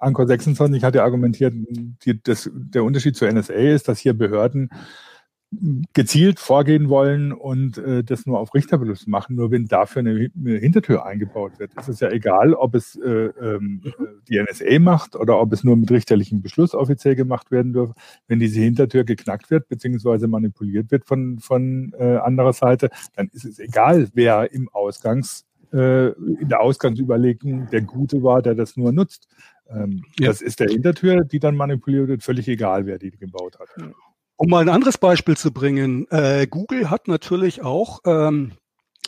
Speaker 4: Anchor 26 hat ja argumentiert, die, das, der Unterschied zur NSA ist, dass hier Behörden gezielt vorgehen wollen und äh, das nur auf Richterbeschluss machen. Nur wenn dafür eine, eine, Hintertür eingebaut wird, ist es ja egal, ob es äh, ähm, die NSA macht oder ob es nur mit richterlichem Beschluss offiziell gemacht werden dürfe. Wenn diese Hintertür geknackt wird beziehungsweise manipuliert wird von, von äh, anderer Seite, dann ist es egal, wer im Ausgangs äh, in der Ausgangsüberlegung der Gute war, der das nur nutzt. Ähm, ja. Das ist der Hintertür, die dann manipuliert wird, völlig egal, wer die gebaut hat.
Speaker 3: Um mal ein anderes Beispiel zu bringen, äh, Google hat natürlich auch ähm,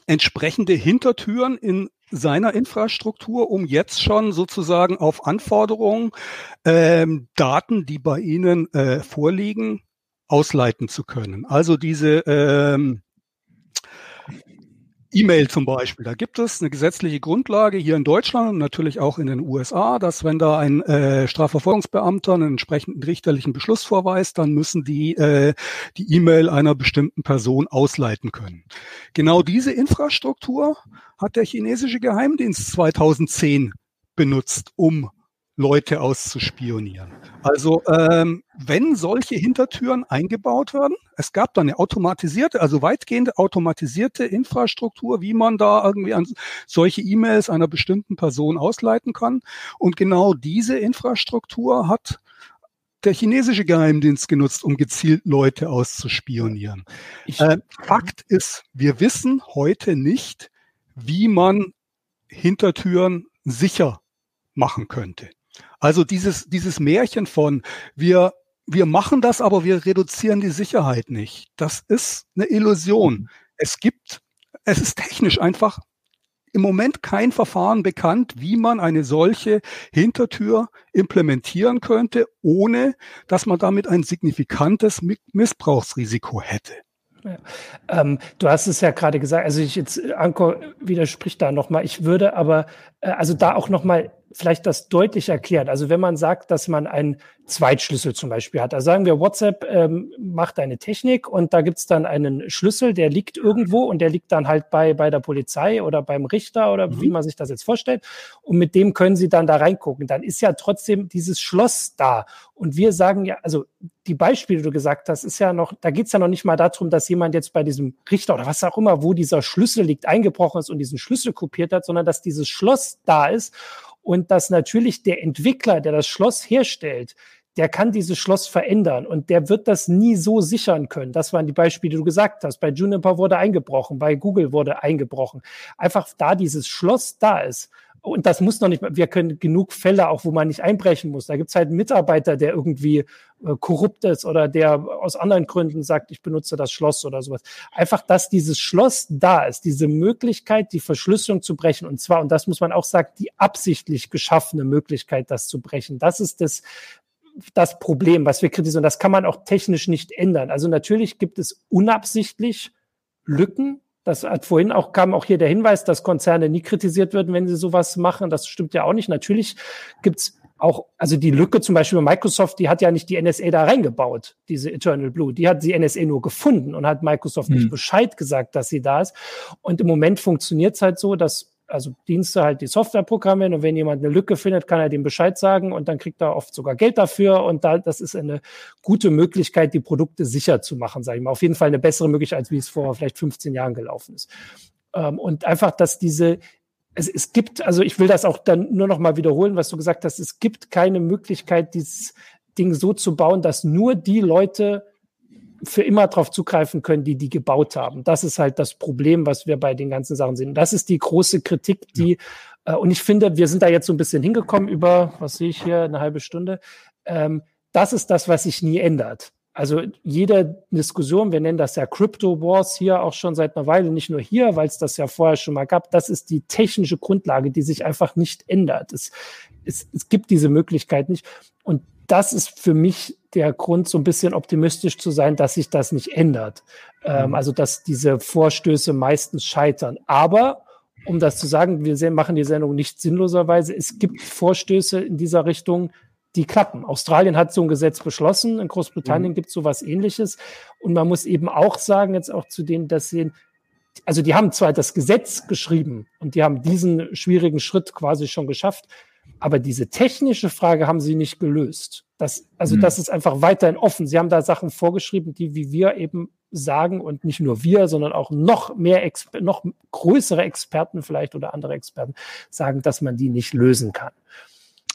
Speaker 3: entsprechende Hintertüren in seiner Infrastruktur, um jetzt schon sozusagen auf Anforderungen ähm, Daten, die bei Ihnen äh, vorliegen, ausleiten zu können. Also diese ähm, E-Mail zum Beispiel. Da gibt es eine gesetzliche Grundlage hier in Deutschland und natürlich auch in den USA, dass wenn da ein äh, Strafverfolgungsbeamter einen entsprechenden richterlichen Beschluss vorweist, dann müssen die äh, die E-Mail einer bestimmten Person ausleiten können. Genau diese Infrastruktur hat der chinesische Geheimdienst 2010 benutzt, um Leute auszuspionieren. Also ähm, wenn solche Hintertüren eingebaut werden, es gab da eine automatisierte, also weitgehend automatisierte Infrastruktur, wie man da irgendwie an solche E-Mails einer bestimmten Person ausleiten kann. Und genau diese Infrastruktur hat der chinesische Geheimdienst genutzt, um gezielt Leute auszuspionieren. Äh, Fakt ist, wir wissen heute nicht, wie man Hintertüren sicher machen könnte. Also dieses, dieses Märchen von wir, wir machen das, aber wir reduzieren die Sicherheit nicht. Das ist eine Illusion. Es gibt, es ist technisch einfach im Moment kein Verfahren bekannt, wie man eine solche Hintertür implementieren könnte, ohne dass man damit ein signifikantes Missbrauchsrisiko hätte.
Speaker 1: Ja. Ähm, du hast es ja gerade gesagt, also ich jetzt, Anko widerspricht da nochmal. Ich würde aber, äh, also da auch nochmal vielleicht das deutlich erklären. Also wenn man sagt, dass man einen Zweitschlüssel zum Beispiel hat. Also sagen wir, WhatsApp ähm, macht eine Technik und da gibt's dann einen Schlüssel, der liegt irgendwo und der liegt dann halt bei, bei der Polizei oder beim Richter oder mhm. wie man sich das jetzt vorstellt. Und mit dem können sie dann da reingucken. Dann ist ja trotzdem dieses Schloss da. Und wir sagen ja, also die Beispiele, die du gesagt hast, ist ja noch, da geht's ja noch nicht mal darum, dass jemand jetzt bei diesem Richter oder was auch immer, wo dieser Schlüssel liegt, eingebrochen ist und diesen Schlüssel kopiert hat, sondern dass dieses Schloss da ist und dass natürlich der Entwickler, der das Schloss herstellt, der kann dieses Schloss verändern und der wird das nie so sichern können. Das waren die Beispiele, die du gesagt hast. Bei Juniper wurde eingebrochen, bei Google wurde eingebrochen. Einfach da dieses Schloss da ist und das muss noch nicht, wir können genug Fälle auch, wo man nicht einbrechen muss. Da gibt es halt einen Mitarbeiter, der irgendwie äh, korrupt ist oder der aus anderen Gründen sagt, ich benutze das Schloss oder sowas. Einfach, dass dieses Schloss da ist, diese Möglichkeit, die Verschlüsselung zu brechen. Und zwar, und das muss man auch sagen, die absichtlich geschaffene Möglichkeit, das zu brechen. Das ist das, das Problem, was wir kritisieren. Das kann man auch technisch nicht ändern. Also natürlich gibt es unabsichtlich Lücken, das hat vorhin auch, kam auch hier der Hinweis, dass Konzerne nie kritisiert würden, wenn sie sowas machen. Das stimmt ja auch nicht. Natürlich gibt's auch, also die Lücke zum Beispiel bei Microsoft, die hat ja nicht die NSA da reingebaut, diese Eternal Blue. Die hat die NSA nur gefunden und hat Microsoft hm. nicht Bescheid gesagt, dass sie da ist. Und im Moment funktioniert's halt so, dass also Dienste halt die Software programmieren und wenn jemand eine Lücke findet, kann er dem Bescheid sagen und dann kriegt er oft sogar Geld dafür und da, das ist eine gute Möglichkeit, die Produkte sicher zu machen, sage ich mal. Auf jeden Fall eine bessere Möglichkeit, als wie es vor vielleicht 15 Jahren gelaufen ist. Ähm, und einfach, dass diese, es, es gibt, also ich will das auch dann nur noch mal wiederholen, was du gesagt hast, es gibt keine Möglichkeit, dieses Ding so zu bauen, dass nur die Leute für immer darauf zugreifen können, die die gebaut haben. Das ist halt das Problem, was wir bei den ganzen Sachen sehen. Das ist die große Kritik, die, ja. äh, und ich finde, wir sind da jetzt so ein bisschen hingekommen über, was sehe ich hier, eine halbe Stunde. Ähm, das ist das, was sich nie ändert. Also jede Diskussion, wir nennen das ja Crypto Wars hier auch schon seit einer Weile, nicht nur hier, weil es das ja vorher schon mal gab, das ist die technische Grundlage, die sich einfach nicht ändert. Es, es, es gibt diese Möglichkeit nicht. Und das ist für mich der Grund, so ein bisschen optimistisch zu sein, dass sich das nicht ändert. Ähm, mhm. also, dass diese Vorstöße meistens scheitern. Aber, um das zu sagen, wir machen die Sendung nicht sinnloserweise. Es gibt Vorstöße in dieser Richtung, die klappen. Australien hat so ein Gesetz beschlossen, in Großbritannien mhm. gibt es sowas ähnliches. Und man muss eben auch sagen, jetzt auch zu denen, dass sie, also die haben zwar das Gesetz geschrieben und die haben diesen schwierigen Schritt quasi schon geschafft, aber diese technische Frage haben sie nicht gelöst. Das, also mhm. das ist einfach weiterhin offen. Sie haben da Sachen vorgeschrieben, die, wie wir eben sagen, und nicht nur wir, sondern auch noch mehr, Exper noch größere Experten vielleicht oder andere Experten sagen, dass man die nicht lösen kann.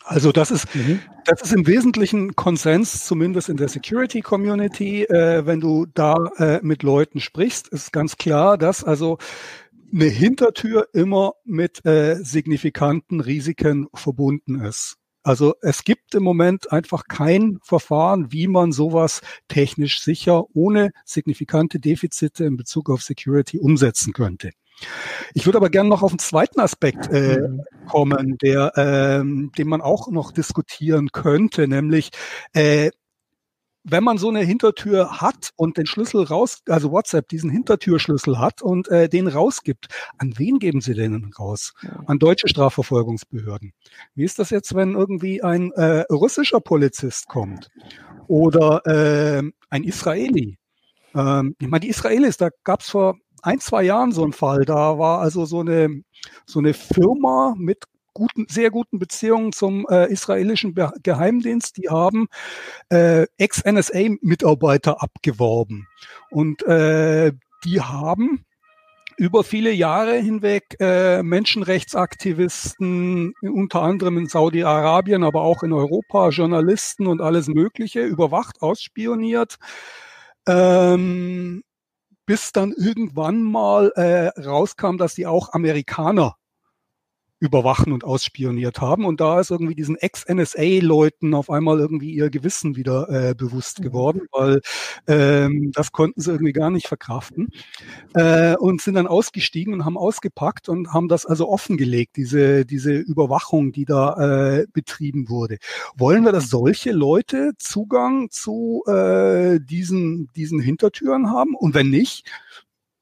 Speaker 3: Also das ist, mhm. das ist im Wesentlichen Konsens, zumindest in der Security Community. Äh, wenn du da äh, mit Leuten sprichst, ist ganz klar, dass also eine Hintertür immer mit äh, signifikanten Risiken verbunden ist. Also es gibt im Moment einfach kein Verfahren, wie man sowas technisch sicher ohne signifikante Defizite in Bezug auf Security umsetzen könnte. Ich würde aber gerne noch auf einen zweiten Aspekt äh, kommen, der, ähm, den man auch noch diskutieren könnte, nämlich äh, wenn man so eine Hintertür hat und den Schlüssel raus, also WhatsApp diesen Hintertürschlüssel hat und äh, den rausgibt, an wen geben Sie den raus? An deutsche Strafverfolgungsbehörden. Wie ist das jetzt, wenn irgendwie ein äh, russischer Polizist kommt oder äh, ein Israeli? Ähm, ich meine, die Israelis, da gab es vor ein, zwei Jahren so einen Fall. Da war also so eine, so eine Firma mit guten, sehr guten Beziehungen zum äh, israelischen Be Geheimdienst. Die haben äh, Ex-NSA-Mitarbeiter abgeworben. Und äh, die haben über viele Jahre hinweg äh, Menschenrechtsaktivisten, unter anderem in Saudi-Arabien, aber auch in Europa, Journalisten und alles Mögliche überwacht, ausspioniert. Ähm, bis dann irgendwann mal äh, rauskam, dass die auch Amerikaner überwachen und ausspioniert haben. Und da ist irgendwie diesen Ex-NSA-Leuten auf einmal irgendwie ihr Gewissen wieder äh, bewusst mhm. geworden, weil ähm, das konnten sie irgendwie gar nicht verkraften. Äh, und sind dann ausgestiegen und haben ausgepackt und haben das also offengelegt, diese, diese Überwachung, die da äh, betrieben wurde. Wollen wir, dass solche Leute Zugang zu äh, diesen, diesen Hintertüren haben? Und wenn nicht,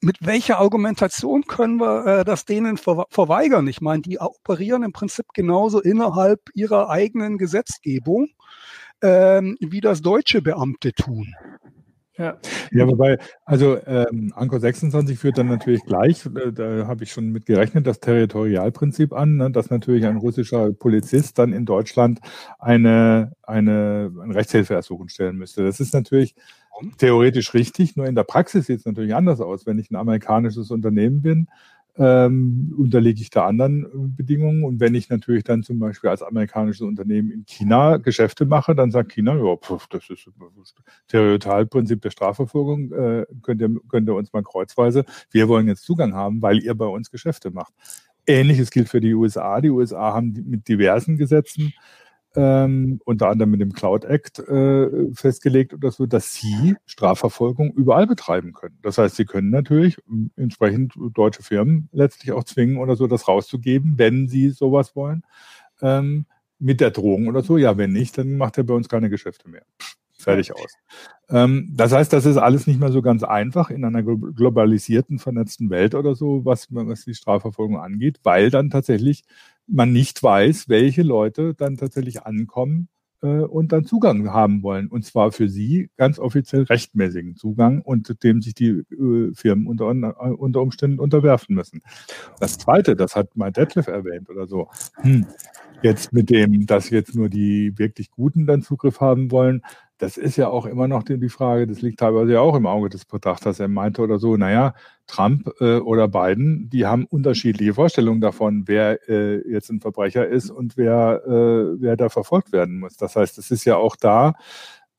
Speaker 3: mit welcher Argumentation können wir äh, das denen ver verweigern? Ich meine, die operieren im Prinzip genauso innerhalb ihrer eigenen Gesetzgebung, ähm, wie das deutsche Beamte tun.
Speaker 4: Ja. ja, wobei, also ähm, Anko 26 führt dann natürlich gleich, äh, da habe ich schon mit gerechnet, das Territorialprinzip an, ne, dass natürlich ein russischer Polizist dann in Deutschland eine, eine, ein Rechtshilfeersuchen stellen müsste. Das ist natürlich theoretisch richtig, nur in der Praxis sieht es natürlich anders aus. Wenn ich ein amerikanisches Unternehmen bin, ähm, unterliege ich da anderen äh, Bedingungen. Und wenn ich natürlich dann zum Beispiel als amerikanisches Unternehmen in China Geschäfte mache, dann sagt China, ja, pf, das ist das Territorialprinzip der Strafverfolgung, äh, könnt, ihr, könnt ihr uns mal kreuzweise, wir wollen jetzt Zugang haben, weil ihr bei uns Geschäfte macht. Ähnliches gilt für die USA. Die USA haben mit diversen Gesetzen ähm, unter anderem mit dem Cloud Act äh, festgelegt oder so, dass sie Strafverfolgung überall betreiben können. Das heißt, sie können natürlich entsprechend deutsche Firmen letztlich auch zwingen oder so, das rauszugeben, wenn sie sowas wollen, ähm, mit der Drohung oder so. Ja, wenn nicht, dann macht er bei uns keine Geschäfte mehr. Fertig aus. Ähm, das heißt, das ist alles nicht mehr so ganz einfach in einer globalisierten, vernetzten Welt oder so, was, was die Strafverfolgung angeht, weil dann tatsächlich man nicht weiß, welche Leute dann tatsächlich ankommen äh, und dann Zugang haben wollen. Und zwar für sie ganz offiziell rechtmäßigen Zugang und dem sich die äh, Firmen unter, unter Umständen unterwerfen müssen. Das Zweite, das hat mal Detlef erwähnt oder so, hm, jetzt mit dem, dass jetzt nur die wirklich Guten dann Zugriff haben wollen, das ist ja auch immer noch die, die, Frage, das liegt teilweise ja auch im Auge des Betrachters. Er meinte oder so, naja, Trump äh, oder Biden, die haben unterschiedliche Vorstellungen davon, wer äh, jetzt ein Verbrecher ist und wer, äh, wer da verfolgt werden muss. Das heißt, es ist ja auch da,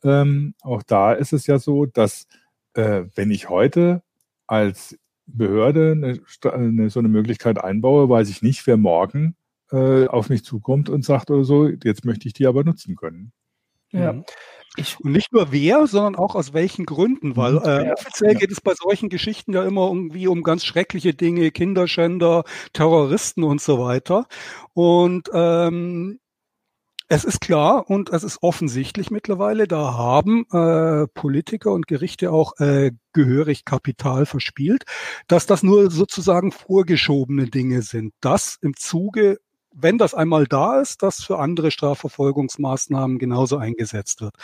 Speaker 4: ähm, auch da ist es ja so, dass äh, wenn ich heute als Behörde eine, eine, so eine Möglichkeit einbaue, weiß ich nicht, wer morgen äh, auf mich zukommt und sagt oder so, jetzt möchte ich die aber nutzen können.
Speaker 3: Ja. Mhm. Ich, und nicht nur wer, sondern auch aus welchen Gründen, weil mhm. äh, offiziell geht es bei solchen Geschichten ja immer irgendwie um ganz schreckliche Dinge, Kinderschänder, Terroristen und so weiter. Und ähm, es ist klar und es ist offensichtlich mittlerweile, da haben äh, Politiker und Gerichte auch äh, gehörig Kapital verspielt, dass das nur sozusagen vorgeschobene Dinge sind, dass im Zuge wenn das einmal da ist, das für andere Strafverfolgungsmaßnahmen genauso eingesetzt wird.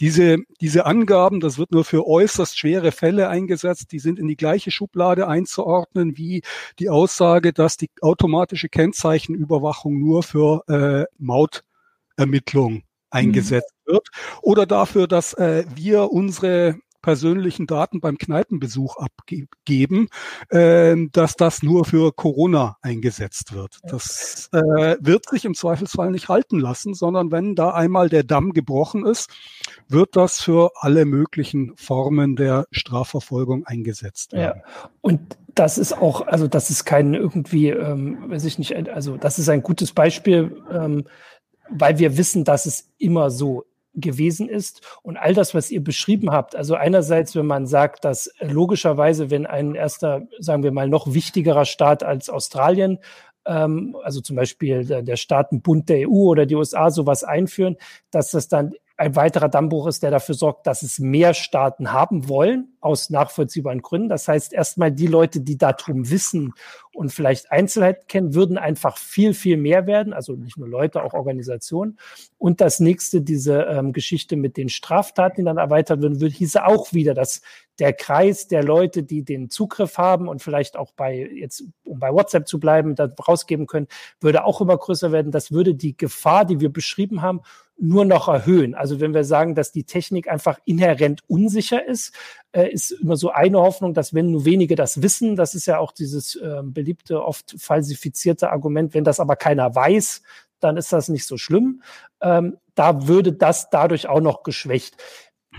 Speaker 3: Diese, diese Angaben, das wird nur für äußerst schwere Fälle eingesetzt, die sind in die gleiche Schublade einzuordnen wie die Aussage, dass die automatische Kennzeichenüberwachung nur für äh, Mautermittlung eingesetzt mhm. wird oder dafür, dass äh, wir unsere persönlichen Daten beim Kneipenbesuch abgeben, äh, dass das nur für Corona eingesetzt wird. Das äh, wird sich im Zweifelsfall nicht halten lassen, sondern wenn da einmal der Damm gebrochen ist, wird das für alle möglichen Formen der Strafverfolgung eingesetzt
Speaker 1: werden. Ja. Und das ist auch, also das ist kein irgendwie, ähm, weiß ich nicht, also das ist ein gutes Beispiel, ähm, weil wir wissen, dass es immer so gewesen ist. Und all das, was ihr beschrieben habt, also einerseits, wenn man sagt, dass logischerweise, wenn ein erster, sagen wir mal, noch wichtigerer Staat als Australien, ähm, also zum Beispiel der, Staatenbund der EU oder die USA sowas einführen, dass das dann ein weiterer Dammbruch ist, der dafür sorgt, dass es mehr Staaten haben wollen, aus nachvollziehbaren Gründen. Das heißt, erstmal die Leute, die darum wissen und vielleicht Einzelheiten kennen, würden einfach viel, viel mehr werden. Also nicht nur Leute, auch Organisationen. Und das nächste, diese ähm, Geschichte mit den Straftaten, die dann erweitert werden, würde, hieße auch wieder, dass der Kreis der Leute, die den Zugriff haben und vielleicht auch bei, jetzt, um bei WhatsApp zu bleiben, da rausgeben können, würde auch immer größer werden. Das würde die Gefahr, die wir beschrieben haben, nur noch erhöhen. Also wenn wir sagen, dass die Technik einfach inhärent unsicher ist, äh, ist immer so eine Hoffnung, dass wenn nur wenige das wissen, das ist ja auch dieses äh, beliebte, oft falsifizierte Argument, wenn das aber keiner weiß, dann ist das nicht so schlimm. Ähm, da würde das dadurch auch noch geschwächt.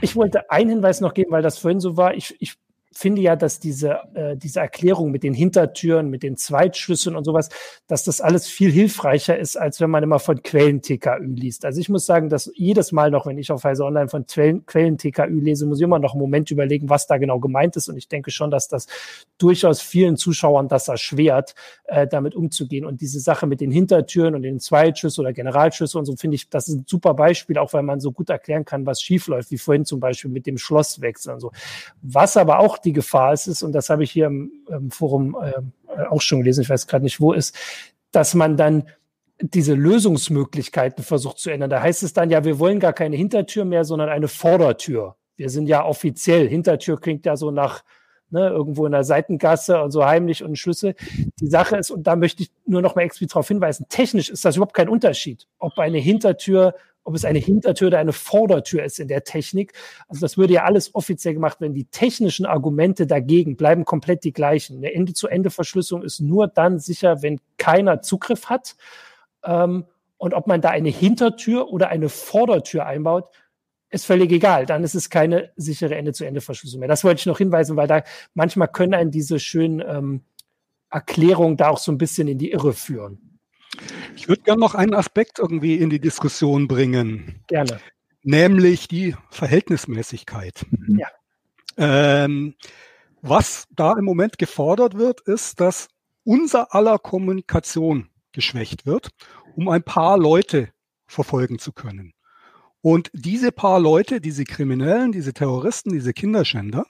Speaker 1: Ich wollte einen Hinweis noch geben, weil das vorhin so war. Ich, ich finde ja, dass diese, äh, diese Erklärung mit den Hintertüren, mit den Zweitschlüsseln und sowas, dass das alles viel hilfreicher ist, als wenn man immer von Quellen-TKÜ liest. Also ich muss sagen, dass jedes Mal noch, wenn ich auf Heise Online von Quellen-TKÜ lese, muss ich immer noch einen Moment überlegen, was da genau gemeint ist. Und ich denke schon, dass das durchaus vielen Zuschauern das erschwert, äh, damit umzugehen. Und diese Sache mit den Hintertüren und den Zweitschlüsseln oder Generalschlüsseln und so, finde ich, das ist ein super Beispiel, auch weil man so gut erklären kann, was schiefläuft, wie vorhin zum Beispiel mit dem Schlosswechsel und so. Was aber auch die Gefahr ist, ist, und das habe ich hier im, im Forum äh, auch schon gelesen, ich weiß gerade nicht, wo ist, dass man dann diese Lösungsmöglichkeiten versucht zu ändern. Da heißt es dann ja, wir wollen gar keine Hintertür mehr, sondern eine Vordertür. Wir sind ja offiziell, Hintertür klingt ja so nach ne, irgendwo in der Seitengasse und so heimlich und Schlüssel. Die Sache ist, und da möchte ich nur noch mal explizit darauf hinweisen, technisch ist das überhaupt kein Unterschied, ob eine Hintertür ob es eine Hintertür oder eine Vordertür ist in der Technik. Also das würde ja alles offiziell gemacht werden. Die technischen Argumente dagegen bleiben komplett die gleichen. Eine Ende-zu-Ende-Verschlüsselung ist nur dann sicher, wenn keiner Zugriff hat. Ähm, und ob man da eine Hintertür oder eine Vordertür einbaut, ist völlig egal. Dann ist es keine sichere Ende-zu-Ende-Verschlüsselung mehr. Das wollte ich noch hinweisen, weil da manchmal können einen diese schönen ähm, Erklärungen da auch so ein bisschen in die Irre führen.
Speaker 3: Ich würde gerne noch einen Aspekt irgendwie in die Diskussion bringen.
Speaker 1: Gerne.
Speaker 3: Nämlich die Verhältnismäßigkeit.
Speaker 1: Mhm. Ja.
Speaker 3: Ähm, was da im Moment gefordert wird, ist, dass unser aller Kommunikation geschwächt wird, um ein paar Leute verfolgen zu können. Und diese paar Leute, diese Kriminellen, diese Terroristen, diese Kinderschänder,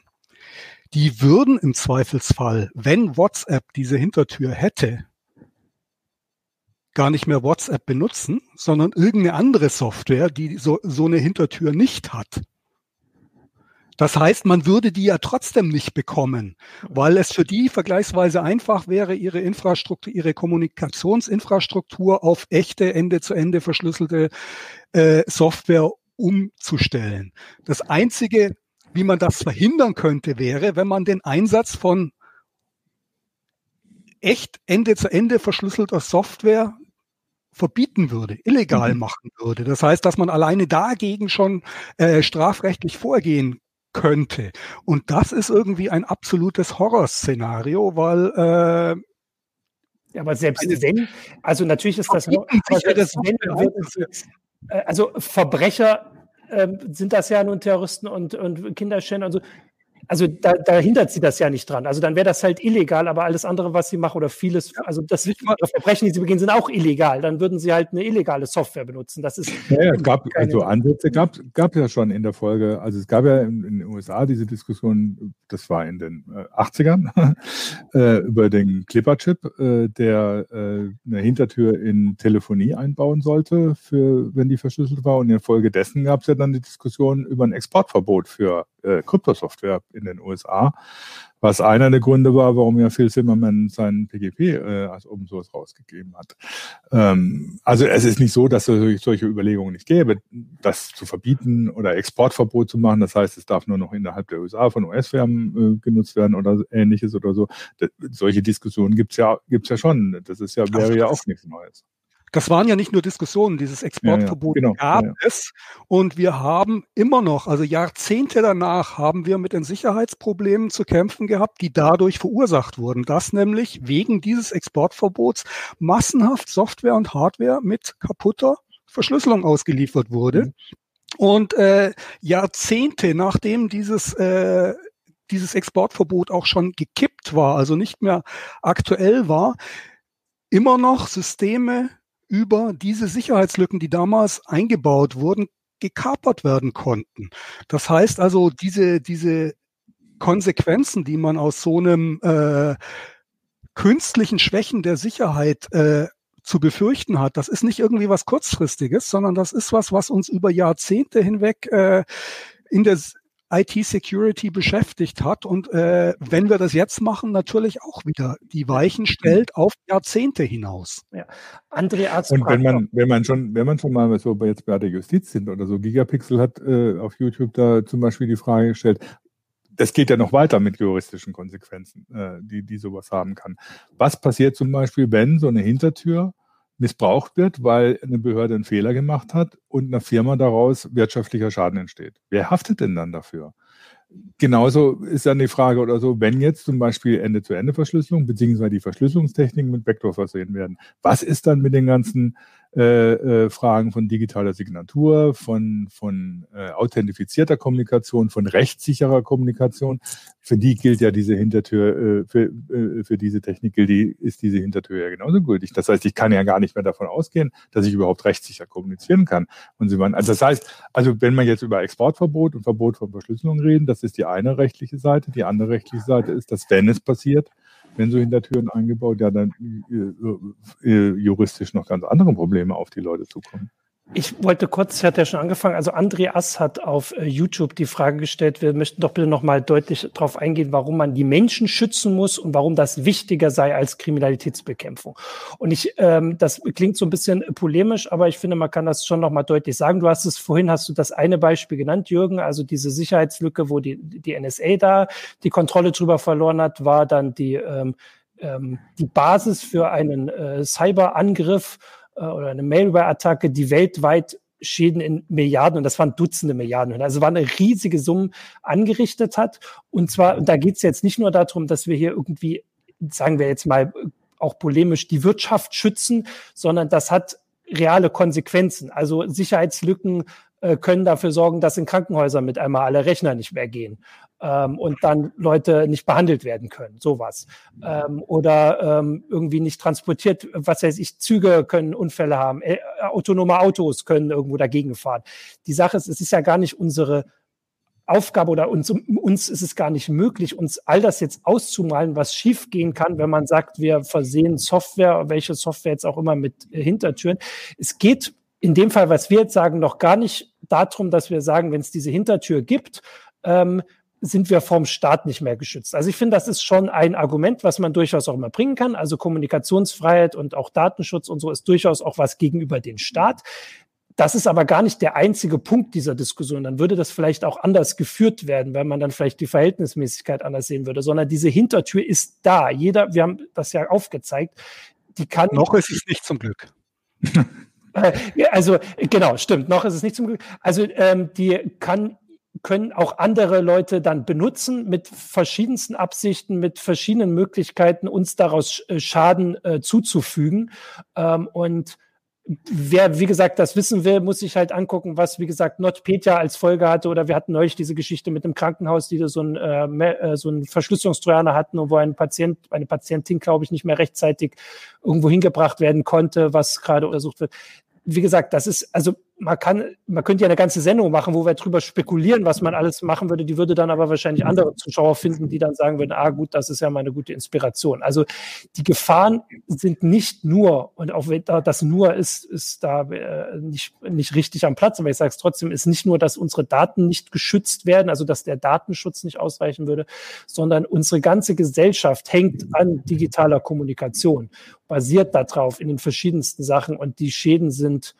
Speaker 3: die würden im Zweifelsfall, wenn WhatsApp diese Hintertür hätte, gar nicht mehr WhatsApp benutzen, sondern irgendeine andere Software, die so, so eine Hintertür nicht hat. Das heißt, man würde die ja trotzdem nicht bekommen, weil es für die vergleichsweise einfach wäre, ihre Infrastruktur, ihre Kommunikationsinfrastruktur auf echte Ende-zu-Ende verschlüsselte äh, Software umzustellen. Das Einzige, wie man das verhindern könnte, wäre, wenn man den Einsatz von echt Ende-zu-Ende verschlüsselter Software verbieten würde, illegal mhm. machen würde. Das heißt, dass man alleine dagegen schon äh, strafrechtlich vorgehen könnte. Und das ist irgendwie ein absolutes Horrorszenario, weil äh,
Speaker 1: ja, aber selbst wenn, also natürlich ist das, aber selbst wenn, äh, also Verbrecher äh, sind das ja nun Terroristen und, und Kinderschänder und so also da, da hindert sie das ja nicht dran. Also dann wäre das halt illegal, aber alles andere, was sie machen oder vieles, ja. also das Verbrechen, die sie begehen, sind auch illegal. Dann würden sie halt eine illegale Software benutzen. Das ist
Speaker 4: ja, ja es gab also Ansätze gab gab ja schon in der Folge. Also es gab ja in, in den USA diese Diskussion, das war in den äh, 80ern äh, über den Clipper-Chip, äh, der äh, eine Hintertür in Telefonie einbauen sollte, für wenn die verschlüsselt war. Und in Folge dessen gab es ja dann die Diskussion über ein Exportverbot für äh, Kryptosoftware in den USA, was einer der Gründe war, warum ja Phil Zimmerman seinen PGP äh, als Open Source rausgegeben hat. Ähm, also es ist nicht so, dass es solche Überlegungen nicht gäbe, das zu verbieten oder Exportverbot zu machen. Das heißt, es darf nur noch innerhalb der USA von US-Firmen äh, genutzt werden oder ähnliches oder so. Das, solche Diskussionen gibt's ja, gibt's ja schon. Das ist ja, wäre ja auch nichts Neues.
Speaker 3: Das waren ja nicht nur Diskussionen, dieses Exportverbot ja, ja, genau, gab ja, es. Und wir haben immer noch, also Jahrzehnte danach, haben wir mit den Sicherheitsproblemen zu kämpfen gehabt, die dadurch verursacht wurden. Dass nämlich wegen dieses Exportverbots massenhaft Software und Hardware mit kaputter Verschlüsselung ausgeliefert wurde. Mhm. Und äh, Jahrzehnte nachdem dieses äh, dieses Exportverbot auch schon gekippt war, also nicht mehr aktuell war, immer noch Systeme über diese Sicherheitslücken, die damals eingebaut wurden, gekapert werden konnten. Das heißt also, diese, diese Konsequenzen, die man aus so einem äh, künstlichen Schwächen der Sicherheit äh, zu befürchten hat, das ist nicht irgendwie was kurzfristiges, sondern das ist was, was uns über Jahrzehnte hinweg äh, in der IT-Security beschäftigt hat und äh, wenn wir das jetzt machen, natürlich auch wieder die Weichen stellt auf Jahrzehnte hinaus. Ja.
Speaker 4: André Arzt und wenn man, wenn man schon, wenn man schon mal so bei jetzt bei der Justiz sind oder so, Gigapixel hat äh, auf YouTube da zum Beispiel die Frage gestellt, das geht ja noch weiter mit juristischen Konsequenzen, äh, die, die sowas haben kann. Was passiert zum Beispiel, wenn so eine Hintertür missbraucht wird, weil eine Behörde einen Fehler gemacht hat und einer Firma daraus wirtschaftlicher Schaden entsteht. Wer haftet denn dann dafür? Genauso ist dann die Frage oder so, wenn jetzt zum Beispiel Ende-zu-Ende-Verschlüsselung beziehungsweise die Verschlüsselungstechniken mit Vektor versehen werden, was ist dann mit den ganzen äh, äh, Fragen von digitaler Signatur, von, von äh, authentifizierter Kommunikation, von rechtssicherer Kommunikation. Für die gilt ja diese Hintertür, äh, für, äh, für diese Technik gilt die, ist diese Hintertür ja genauso gültig. Das heißt, ich kann ja gar nicht mehr davon ausgehen, dass ich überhaupt rechtssicher kommunizieren kann. Und sie meinen, also das heißt, also wenn man jetzt über Exportverbot und Verbot von Verschlüsselung reden, das ist die eine rechtliche Seite. Die andere rechtliche Seite ist, dass wenn es passiert, wenn so Hintertüren eingebaut, ja dann äh, äh, juristisch noch ganz andere Probleme auf die Leute zukommen.
Speaker 1: Ich wollte kurz, ich hatte ja schon angefangen, also Andreas hat auf äh, YouTube die Frage gestellt, wir möchten doch bitte nochmal deutlich darauf eingehen, warum man die Menschen schützen muss und warum das wichtiger sei als Kriminalitätsbekämpfung. Und ich, ähm, das klingt so ein bisschen polemisch, aber ich finde, man kann das schon nochmal deutlich sagen. Du hast es vorhin, hast du das eine Beispiel genannt, Jürgen, also diese Sicherheitslücke, wo die, die NSA da die Kontrolle drüber verloren hat, war dann die, ähm, ähm, die Basis für einen äh, Cyberangriff äh, oder eine Malware-Attacke, die weltweit Schäden in Milliarden, und das waren Dutzende Milliarden, also war eine riesige Summe angerichtet hat. Und zwar, da geht es jetzt nicht nur darum, dass wir hier irgendwie, sagen wir jetzt mal auch polemisch, die Wirtschaft schützen, sondern das hat reale Konsequenzen. Also Sicherheitslücken äh, können dafür sorgen, dass in Krankenhäusern mit einmal alle Rechner nicht mehr gehen ähm, und dann Leute nicht behandelt werden können, sowas. Ähm, oder ähm, irgendwie nicht transportiert, was weiß ich, Züge können Unfälle haben, äh, autonome Autos können irgendwo dagegen fahren. Die Sache ist, es ist ja gar nicht unsere Aufgabe oder uns, uns ist es gar nicht möglich, uns all das jetzt auszumalen, was schiefgehen kann, wenn man sagt, wir versehen Software, welche Software jetzt auch immer mit äh, Hintertüren. Es geht in dem Fall, was wir jetzt sagen, noch gar nicht darum, dass wir sagen, wenn es diese Hintertür gibt, ähm, sind wir vom Staat nicht mehr geschützt. Also ich finde, das ist schon ein Argument, was man durchaus auch immer bringen kann. Also Kommunikationsfreiheit und auch Datenschutz und so ist durchaus auch was gegenüber dem Staat. Das ist aber gar nicht der einzige Punkt dieser Diskussion. Dann würde das vielleicht auch anders geführt werden, weil man dann vielleicht die Verhältnismäßigkeit anders sehen würde, sondern diese Hintertür ist da. Jeder, wir haben das ja aufgezeigt, die kann.
Speaker 3: Noch ist es nicht zum Glück.
Speaker 1: also genau, stimmt. Noch ist es nicht zum Glück. Also ähm, die kann können auch andere Leute dann benutzen mit verschiedensten Absichten, mit verschiedenen Möglichkeiten, uns daraus äh, Schaden äh, zuzufügen. Ähm, und wer, wie gesagt, das wissen will, muss sich halt angucken, was, wie gesagt, NotPetya als Folge hatte. Oder wir hatten neulich diese Geschichte mit dem Krankenhaus, die so ein, äh, äh so ein Verschlüsselungstrojaner hatten wo ein Patient, eine Patientin, glaube ich, nicht mehr rechtzeitig irgendwo hingebracht werden konnte, was gerade untersucht wird wie gesagt, das ist, also man kann, man könnte ja eine ganze Sendung machen, wo wir drüber spekulieren, was man alles machen würde. Die würde dann aber wahrscheinlich andere Zuschauer finden, die dann sagen würden, ah gut, das ist ja mal eine gute Inspiration. Also die Gefahren sind nicht nur, und auch wenn da das nur ist, ist da äh, nicht, nicht richtig am Platz, aber ich sage es trotzdem, ist nicht nur, dass unsere Daten nicht geschützt werden, also dass der Datenschutz nicht ausreichen würde, sondern unsere ganze Gesellschaft hängt an digitaler Kommunikation, basiert darauf in den verschiedensten Sachen und die Schäden sind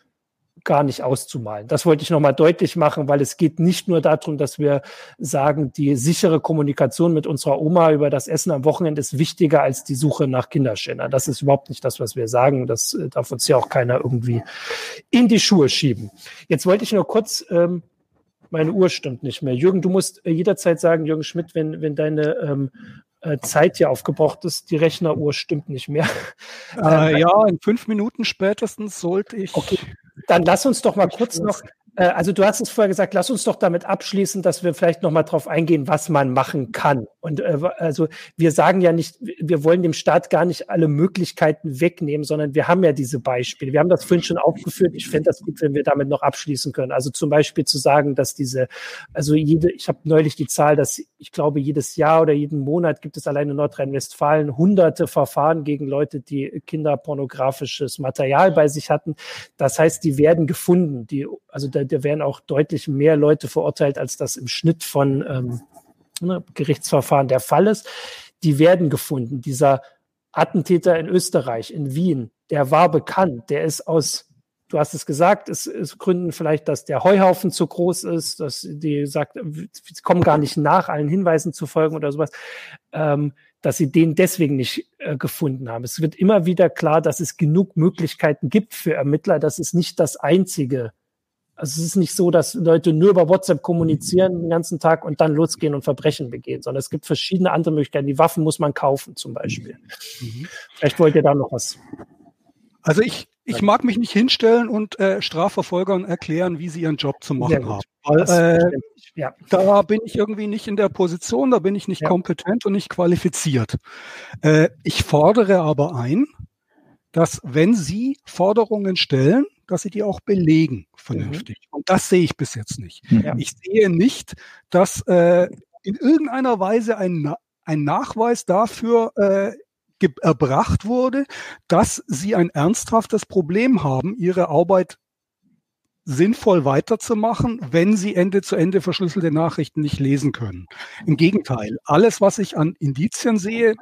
Speaker 1: gar nicht auszumalen. Das wollte ich nochmal deutlich machen, weil es geht nicht nur darum, dass wir sagen, die sichere Kommunikation mit unserer Oma über das Essen am Wochenende ist wichtiger als die Suche nach Kinderschändern. Das ist überhaupt nicht das, was wir sagen. Das äh, darf uns ja auch keiner irgendwie in die Schuhe schieben. Jetzt wollte ich nur kurz, ähm, meine Uhr stimmt nicht mehr. Jürgen, du musst äh, jederzeit sagen, Jürgen Schmidt, wenn, wenn deine ähm, äh, Zeit hier aufgebraucht ist, die Rechneruhr stimmt nicht mehr.
Speaker 3: Äh, ja, in fünf Minuten spätestens sollte ich.
Speaker 1: Okay. Dann lass uns doch mal kurz noch äh, also du hast es vorher gesagt, lass uns doch damit abschließen, dass wir vielleicht noch mal drauf eingehen, was man machen kann. Und äh, also wir sagen ja nicht, wir wollen dem Staat gar nicht alle Möglichkeiten wegnehmen, sondern wir haben ja diese Beispiele. Wir haben das vorhin schon aufgeführt. Ich fände das gut, wenn wir damit noch abschließen können. Also zum Beispiel zu sagen, dass diese, also jede, ich habe neulich die Zahl, dass ich glaube, jedes Jahr oder jeden Monat gibt es allein in Nordrhein-Westfalen hunderte Verfahren gegen Leute, die kinderpornografisches Material bei sich hatten. Das heißt, die werden gefunden. Die, also da, da werden auch deutlich mehr Leute verurteilt, als das im Schnitt von ähm, ne, Gerichtsverfahren der Fall ist. Die werden gefunden. Dieser Attentäter in Österreich, in Wien, der war bekannt. Der ist aus, du hast es gesagt, es, es Gründen vielleicht, dass der Heuhaufen zu groß ist, dass die sagt, sie kommen gar nicht nach, allen Hinweisen zu folgen oder sowas. Ähm, dass sie den deswegen nicht äh, gefunden haben. Es wird immer wieder klar, dass es genug Möglichkeiten gibt für Ermittler. Das ist nicht das einzige also es ist nicht so, dass Leute nur über WhatsApp kommunizieren den ganzen Tag und dann losgehen und Verbrechen begehen, sondern es gibt verschiedene andere Möglichkeiten. Die Waffen muss man kaufen zum Beispiel. Mhm. Vielleicht wollt ihr da noch was.
Speaker 3: Also ich, ich mag mich nicht hinstellen und äh, Strafverfolgern erklären, wie sie ihren Job zu machen haben. Weil, äh, ja. Da bin ich irgendwie nicht in der Position, da bin ich nicht ja. kompetent und nicht qualifiziert. Äh, ich fordere aber ein, dass wenn Sie Forderungen stellen, dass sie die auch belegen vernünftig. Mhm. Und das sehe ich bis jetzt nicht. Ja. Ich sehe nicht, dass äh, in irgendeiner Weise ein, ein Nachweis dafür äh, erbracht wurde, dass sie ein ernsthaftes Problem haben, ihre Arbeit sinnvoll weiterzumachen, wenn sie Ende zu Ende verschlüsselte Nachrichten nicht lesen können. Im Gegenteil, alles, was ich an Indizien sehe,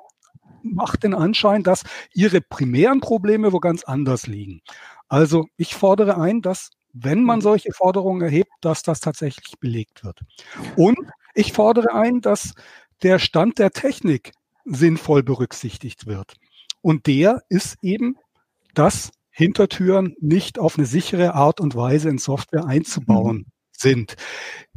Speaker 3: macht den Anschein, dass ihre primären Probleme wo ganz anders liegen. Also ich fordere ein, dass wenn man mhm. solche Forderungen erhebt, dass das tatsächlich belegt wird. Und ich fordere ein, dass der Stand der Technik sinnvoll berücksichtigt wird. Und der ist eben, dass Hintertüren nicht auf eine sichere Art und Weise in Software einzubauen mhm. sind.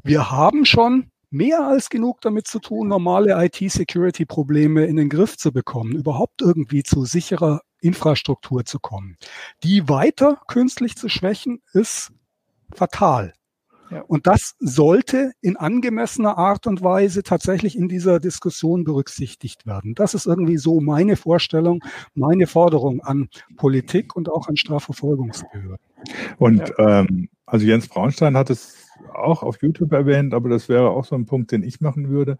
Speaker 3: Wir haben schon mehr als genug damit zu tun, normale IT-Security-Probleme in den Griff zu bekommen, überhaupt irgendwie zu sicherer Infrastruktur zu kommen. Die weiter künstlich zu schwächen, ist fatal. Ja. Und das sollte in angemessener Art und Weise tatsächlich in dieser Diskussion berücksichtigt werden. Das ist irgendwie so meine Vorstellung, meine Forderung an Politik und auch an Strafverfolgungsbehörden.
Speaker 4: Und ja. ähm, also Jens Braunstein hat es auch auf YouTube erwähnt, aber das wäre auch so ein Punkt, den ich machen würde.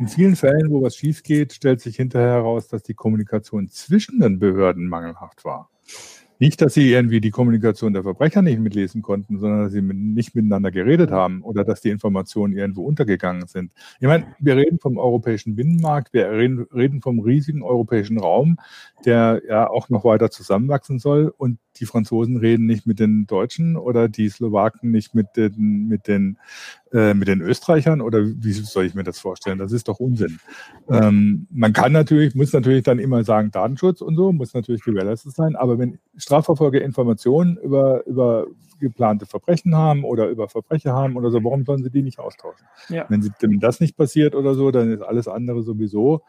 Speaker 4: In vielen Fällen, wo was schief geht, stellt sich hinterher heraus, dass die Kommunikation zwischen den Behörden mangelhaft war. Nicht, dass sie irgendwie die Kommunikation der Verbrecher nicht mitlesen konnten, sondern dass sie nicht miteinander geredet haben oder dass die Informationen irgendwo untergegangen sind. Ich meine, wir reden vom europäischen Binnenmarkt, wir reden vom riesigen europäischen Raum, der ja auch noch weiter zusammenwachsen soll und die Franzosen reden nicht mit den Deutschen oder die Slowaken nicht mit den, mit den, äh, mit den Österreichern oder wie soll ich mir das vorstellen? Das ist doch Unsinn. Ähm, man kann natürlich, muss natürlich dann immer sagen, Datenschutz und so, muss natürlich gewährleistet sein, aber wenn Strafverfolger Informationen über, über geplante Verbrechen haben oder über Verbrecher haben oder so, warum sollen sie die nicht austauschen? Ja. Wenn, sie, wenn das nicht passiert oder so, dann ist alles andere sowieso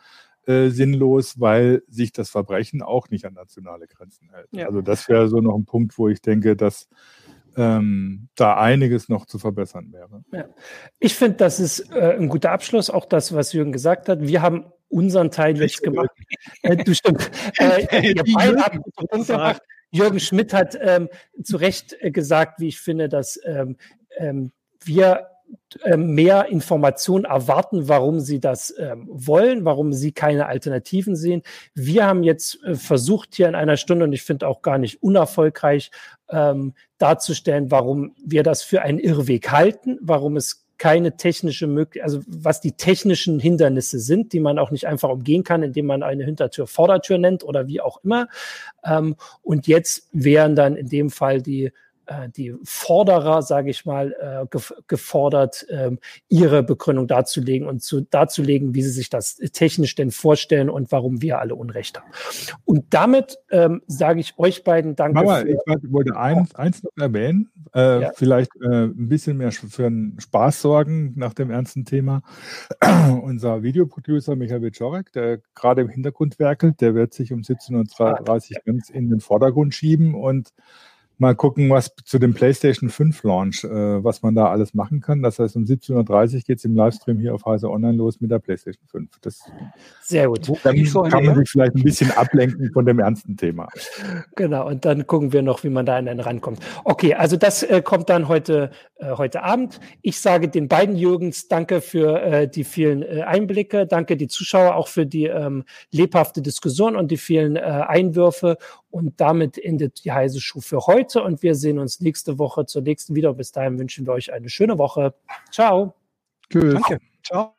Speaker 4: äh, sinnlos, weil sich das Verbrechen auch nicht an nationale Grenzen hält. Ja. Also das wäre so noch ein Punkt, wo ich denke, dass ähm, da einiges noch zu verbessern wäre.
Speaker 1: Ja. Ich finde, das ist äh, ein guter Abschluss, auch das, was Jürgen gesagt hat. Wir haben unseren Teil jetzt gemacht. Äh, du stimmt. Äh, gemacht. Jürgen Schmidt hat ähm, zu Recht äh, gesagt, wie ich finde, dass ähm, ähm, wir mehr Informationen erwarten, warum sie das ähm, wollen, warum sie keine Alternativen sehen. Wir haben jetzt äh, versucht, hier in einer Stunde, und ich finde auch gar nicht unerfolgreich, ähm, darzustellen, warum wir das für einen Irrweg halten, warum es keine technische Möglichkeit, also was die technischen Hindernisse sind, die man auch nicht einfach umgehen kann, indem man eine Hintertür Vordertür nennt oder wie auch immer. Ähm, und jetzt wären dann in dem Fall die äh, die Forderer, sage ich mal, äh, gefordert, ähm, ihre Begründung darzulegen und zu, darzulegen, wie sie sich das technisch denn vorstellen und warum wir alle Unrecht haben. Und damit ähm, sage ich euch beiden Danke.
Speaker 4: Mama, ich wollte eins, eins noch erwähnen, äh, ja. vielleicht äh, ein bisschen mehr für einen Spaß sorgen nach dem ernsten Thema. Unser Videoproducer Michael Wiczorek, der gerade im Hintergrund werkelt, der wird sich um 17.30 Uhr ganz in den Vordergrund schieben und mal gucken, was zu dem PlayStation 5 Launch, äh, was man da alles machen kann. Das heißt, um 17.30 Uhr geht es im Livestream hier auf Heise Online los mit der PlayStation 5. Das,
Speaker 1: Sehr gut.
Speaker 4: Dann so kann man sich vielleicht ein bisschen ablenken von dem ernsten Thema.
Speaker 1: Genau, und dann gucken wir noch, wie man da an den rankommt. Okay, also das äh, kommt dann heute, äh, heute Abend. Ich sage den beiden Jürgens danke für äh, die vielen äh, Einblicke, danke die Zuschauer auch für die ähm, lebhafte Diskussion und die vielen äh, Einwürfe. Und damit endet die heiße Schuh für heute und wir sehen uns nächste Woche zur nächsten wieder. Bis dahin wünschen wir euch eine schöne Woche. Ciao.
Speaker 3: Tschüss. Danke. Ciao.